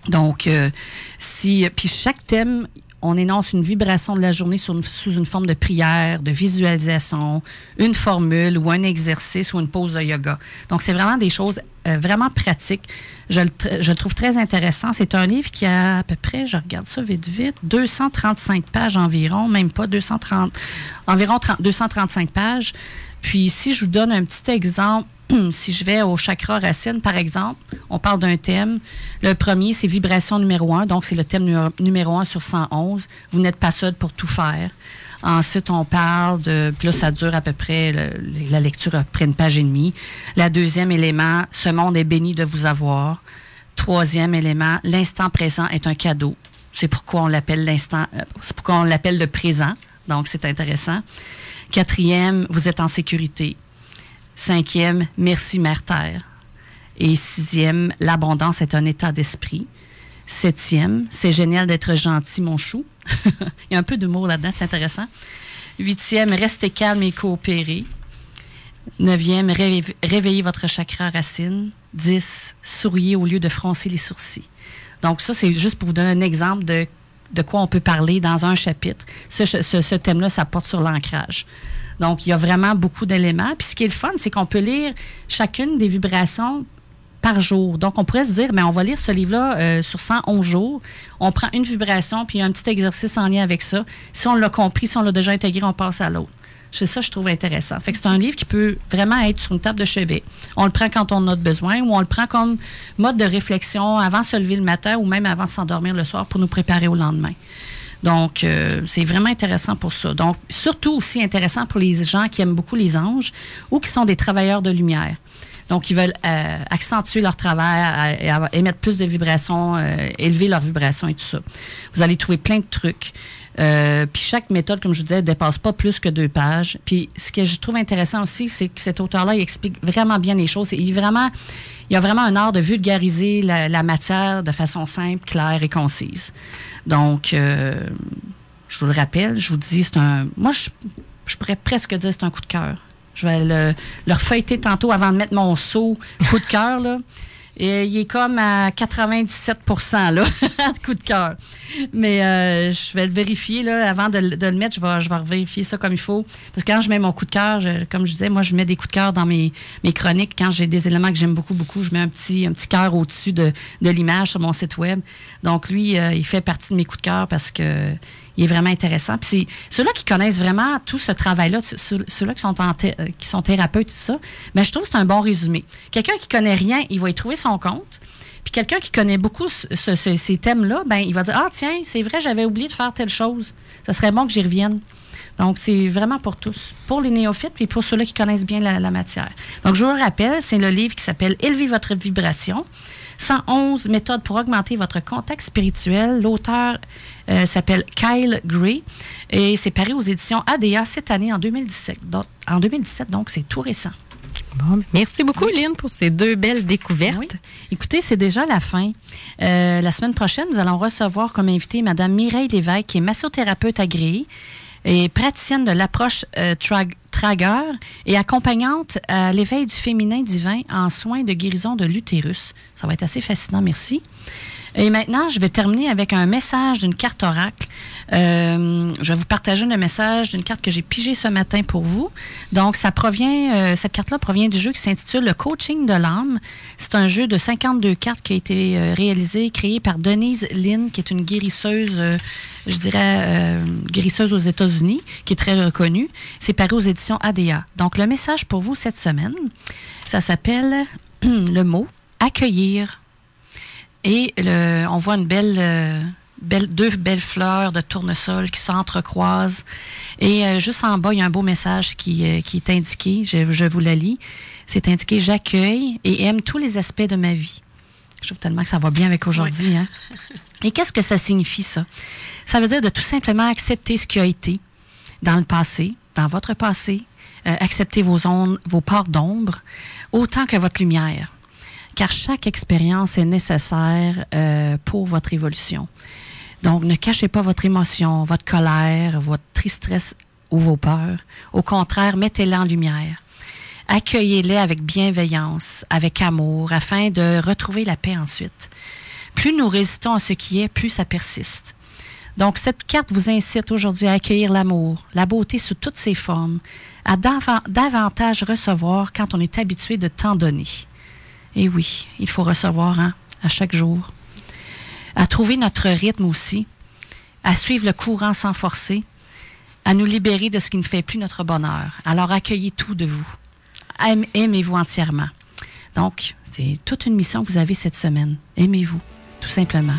Donc, euh, si, puis chaque thème, on énonce une vibration de la journée sous une forme de prière, de visualisation, une formule ou un exercice ou une pause de yoga. Donc, c'est vraiment des choses euh, vraiment pratiques. Je le, trouve très intéressant. C'est un livre qui a à peu près, je regarde ça vite, vite, 235 pages environ, même pas 230, environ 235 pages. Puis, si je vous donne un petit exemple, si je vais au chakra racine, par exemple, on parle d'un thème. Le premier, c'est vibration numéro un. Donc, c'est le thème numéro un sur 111. Vous n'êtes pas seul pour tout faire. Ensuite, on parle de. Puis là, ça dure à peu près. la lecture après une page et demie. La deuxième élément, ce monde est béni de vous avoir. Troisième élément, l'instant présent est un cadeau. C'est pourquoi on l'appelle l'instant. Euh, c'est pourquoi on l'appelle le présent. Donc, c'est intéressant. Quatrième, vous êtes en sécurité. Cinquième, merci Mère Terre. Et sixième, l'abondance est un état d'esprit. Septième, c'est génial d'être gentil, mon chou. Il y a un peu d'humour là-dedans, c'est intéressant. Huitième, restez calme et coopérez. Neuvième, réveillez votre chakra racine. Dix, souriez au lieu de froncer les sourcils. Donc ça, c'est juste pour vous donner un exemple de de quoi on peut parler dans un chapitre. Ce, thème-là, ça porte sur l'ancrage. Donc, il y a vraiment beaucoup d'éléments. Puis ce qui est le fun, c'est qu'on peut lire chacune des vibrations par jour. Donc, on pourrait se dire, mais on va lire ce livre-là euh, sur 111 jours. On prend une vibration, puis un petit exercice en lien avec ça. Si on l'a compris, si on l'a déjà intégré, on passe à l'autre. C'est ça je trouve intéressant. Fait que c'est un livre qui peut vraiment être sur une table de chevet. On le prend quand on a besoin ou on le prend comme mode de réflexion avant de se lever le matin ou même avant de s'endormir le soir pour nous préparer au lendemain. Donc, euh, c'est vraiment intéressant pour ça. Donc, surtout aussi intéressant pour les gens qui aiment beaucoup les anges ou qui sont des travailleurs de lumière. Donc, ils veulent euh, accentuer leur travail, et émettre plus de vibrations, euh, élever leurs vibrations et tout ça. Vous allez trouver plein de trucs. Euh, puis chaque méthode, comme je vous disais, ne dépasse pas plus que deux pages. Puis ce que je trouve intéressant aussi, c'est que cet auteur-là, il explique vraiment bien les choses. Il, vraiment, il a vraiment un art de vulgariser la, matière de façon simple, claire et concise. Donc, euh, je vous le rappelle, je vous dis, c'est un... Moi, je, pourrais presque dire c'est un coup de cœur. Je vais le, le refeuilleter tantôt avant de mettre mon saut coup de cœur, là. Et il est comme à 97% là, coup de cœur. Mais euh, je vais le vérifier, là, avant de, le mettre, je vais, je vais vérifier ça comme il faut. Parce que quand je mets mon coup de cœur, comme je disais, moi, je mets des coups de cœur dans mes, chroniques. Quand j'ai des éléments que j'aime beaucoup, beaucoup, je mets un petit, un petit cœur au-dessus de, de l'image sur mon site web. Donc, lui, euh, il fait partie de mes coups de cœur parce que il est vraiment intéressant. Puis ceux-là qui connaissent vraiment tout ce travail-là, ceux-là qui sont, euh, qui sont thérapeutes, tout ça, mais je trouve que c'est un bon résumé. Quelqu'un qui connaît rien, il va y trouver son compte. Puis quelqu'un qui connaît beaucoup ces thèmes-là, ben il va dire Ah, tiens, c'est vrai, j'avais oublié de faire telle chose. Ça serait bon que j'y revienne. Donc, c'est vraiment pour tous, pour les néophytes puis pour ceux-là qui connaissent bien la, la matière. Donc, je vous le rappelle, c'est le livre qui s'appelle Élever votre vibration. 111 méthodes pour augmenter votre contact spirituel. L'auteur euh, s'appelle Kyle Gray et c'est paru aux éditions ADA cette année en 2017. Donc, en 2017, donc c'est tout récent. Bon, ben, merci beaucoup, Lynn, pour ces deux belles découvertes. Oui. Écoutez, c'est déjà la fin. Euh, la semaine prochaine, nous allons recevoir comme invitée Mme Mireille Lévesque, qui est massothérapeute agréée et praticienne de l'approche euh, Et accompagnante à l'éveil du féminin divin en soins de guérison de l'utérus. Ça va être assez fascinant, merci. Et maintenant, je vais terminer avec un message d'une carte oracle. Euh, je vais vous partager le message d'une carte que j'ai pigée ce matin pour vous. Donc, ça provient, euh, cette carte-là provient du jeu qui s'intitule Le coaching de l'âme. C'est un jeu de 52 cartes qui a été euh, réalisé, créé par Denise Lynn, qui est une guérisseuse, je dirais, guérisseuse aux États-Unis, qui est très reconnue. C'est paru aux éditions ADA. Donc, le message pour vous cette semaine, ça s'appelle le mot accueillir. Et le, on voit une belle, euh, belle, deux belles fleurs de tournesol qui s'entrecroisent. Et euh, juste en bas, il y a un beau message qui, euh, qui est indiqué. Je, je vous la lis. C'est indiqué J'accueille et aime tous les aspects de ma vie. Je trouve tellement que ça va bien avec aujourd'hui. Hein? Et qu'est-ce que ça signifie, ça? Ça veut dire de tout simplement accepter ce qui a été dans le passé, dans votre passé, euh, accepter vos, ondes, vos parts d'ombre, autant que votre lumière car chaque expérience est nécessaire euh, pour votre évolution. Donc, ne cachez pas votre émotion, votre colère, votre tristesse ou vos peurs. Au contraire, mettez-les en lumière. Accueillez-les avec bienveillance, avec amour, afin de retrouver la paix ensuite. Plus nous résistons à ce qui est, plus ça persiste. Donc, cette carte vous incite aujourd'hui à accueillir l'amour, la beauté sous toutes ses formes, à davan- davantage recevoir quand on est habitué de tant donner. Et oui, il faut recevoir hein, à chaque jour. À trouver notre rythme aussi, à suivre le courant sans forcer, à nous libérer de ce qui ne fait plus notre bonheur. Alors accueillez tout de vous. Aim- Aimez-vous entièrement. Donc, c'est toute une mission que vous avez cette semaine. Aimez-vous, tout simplement.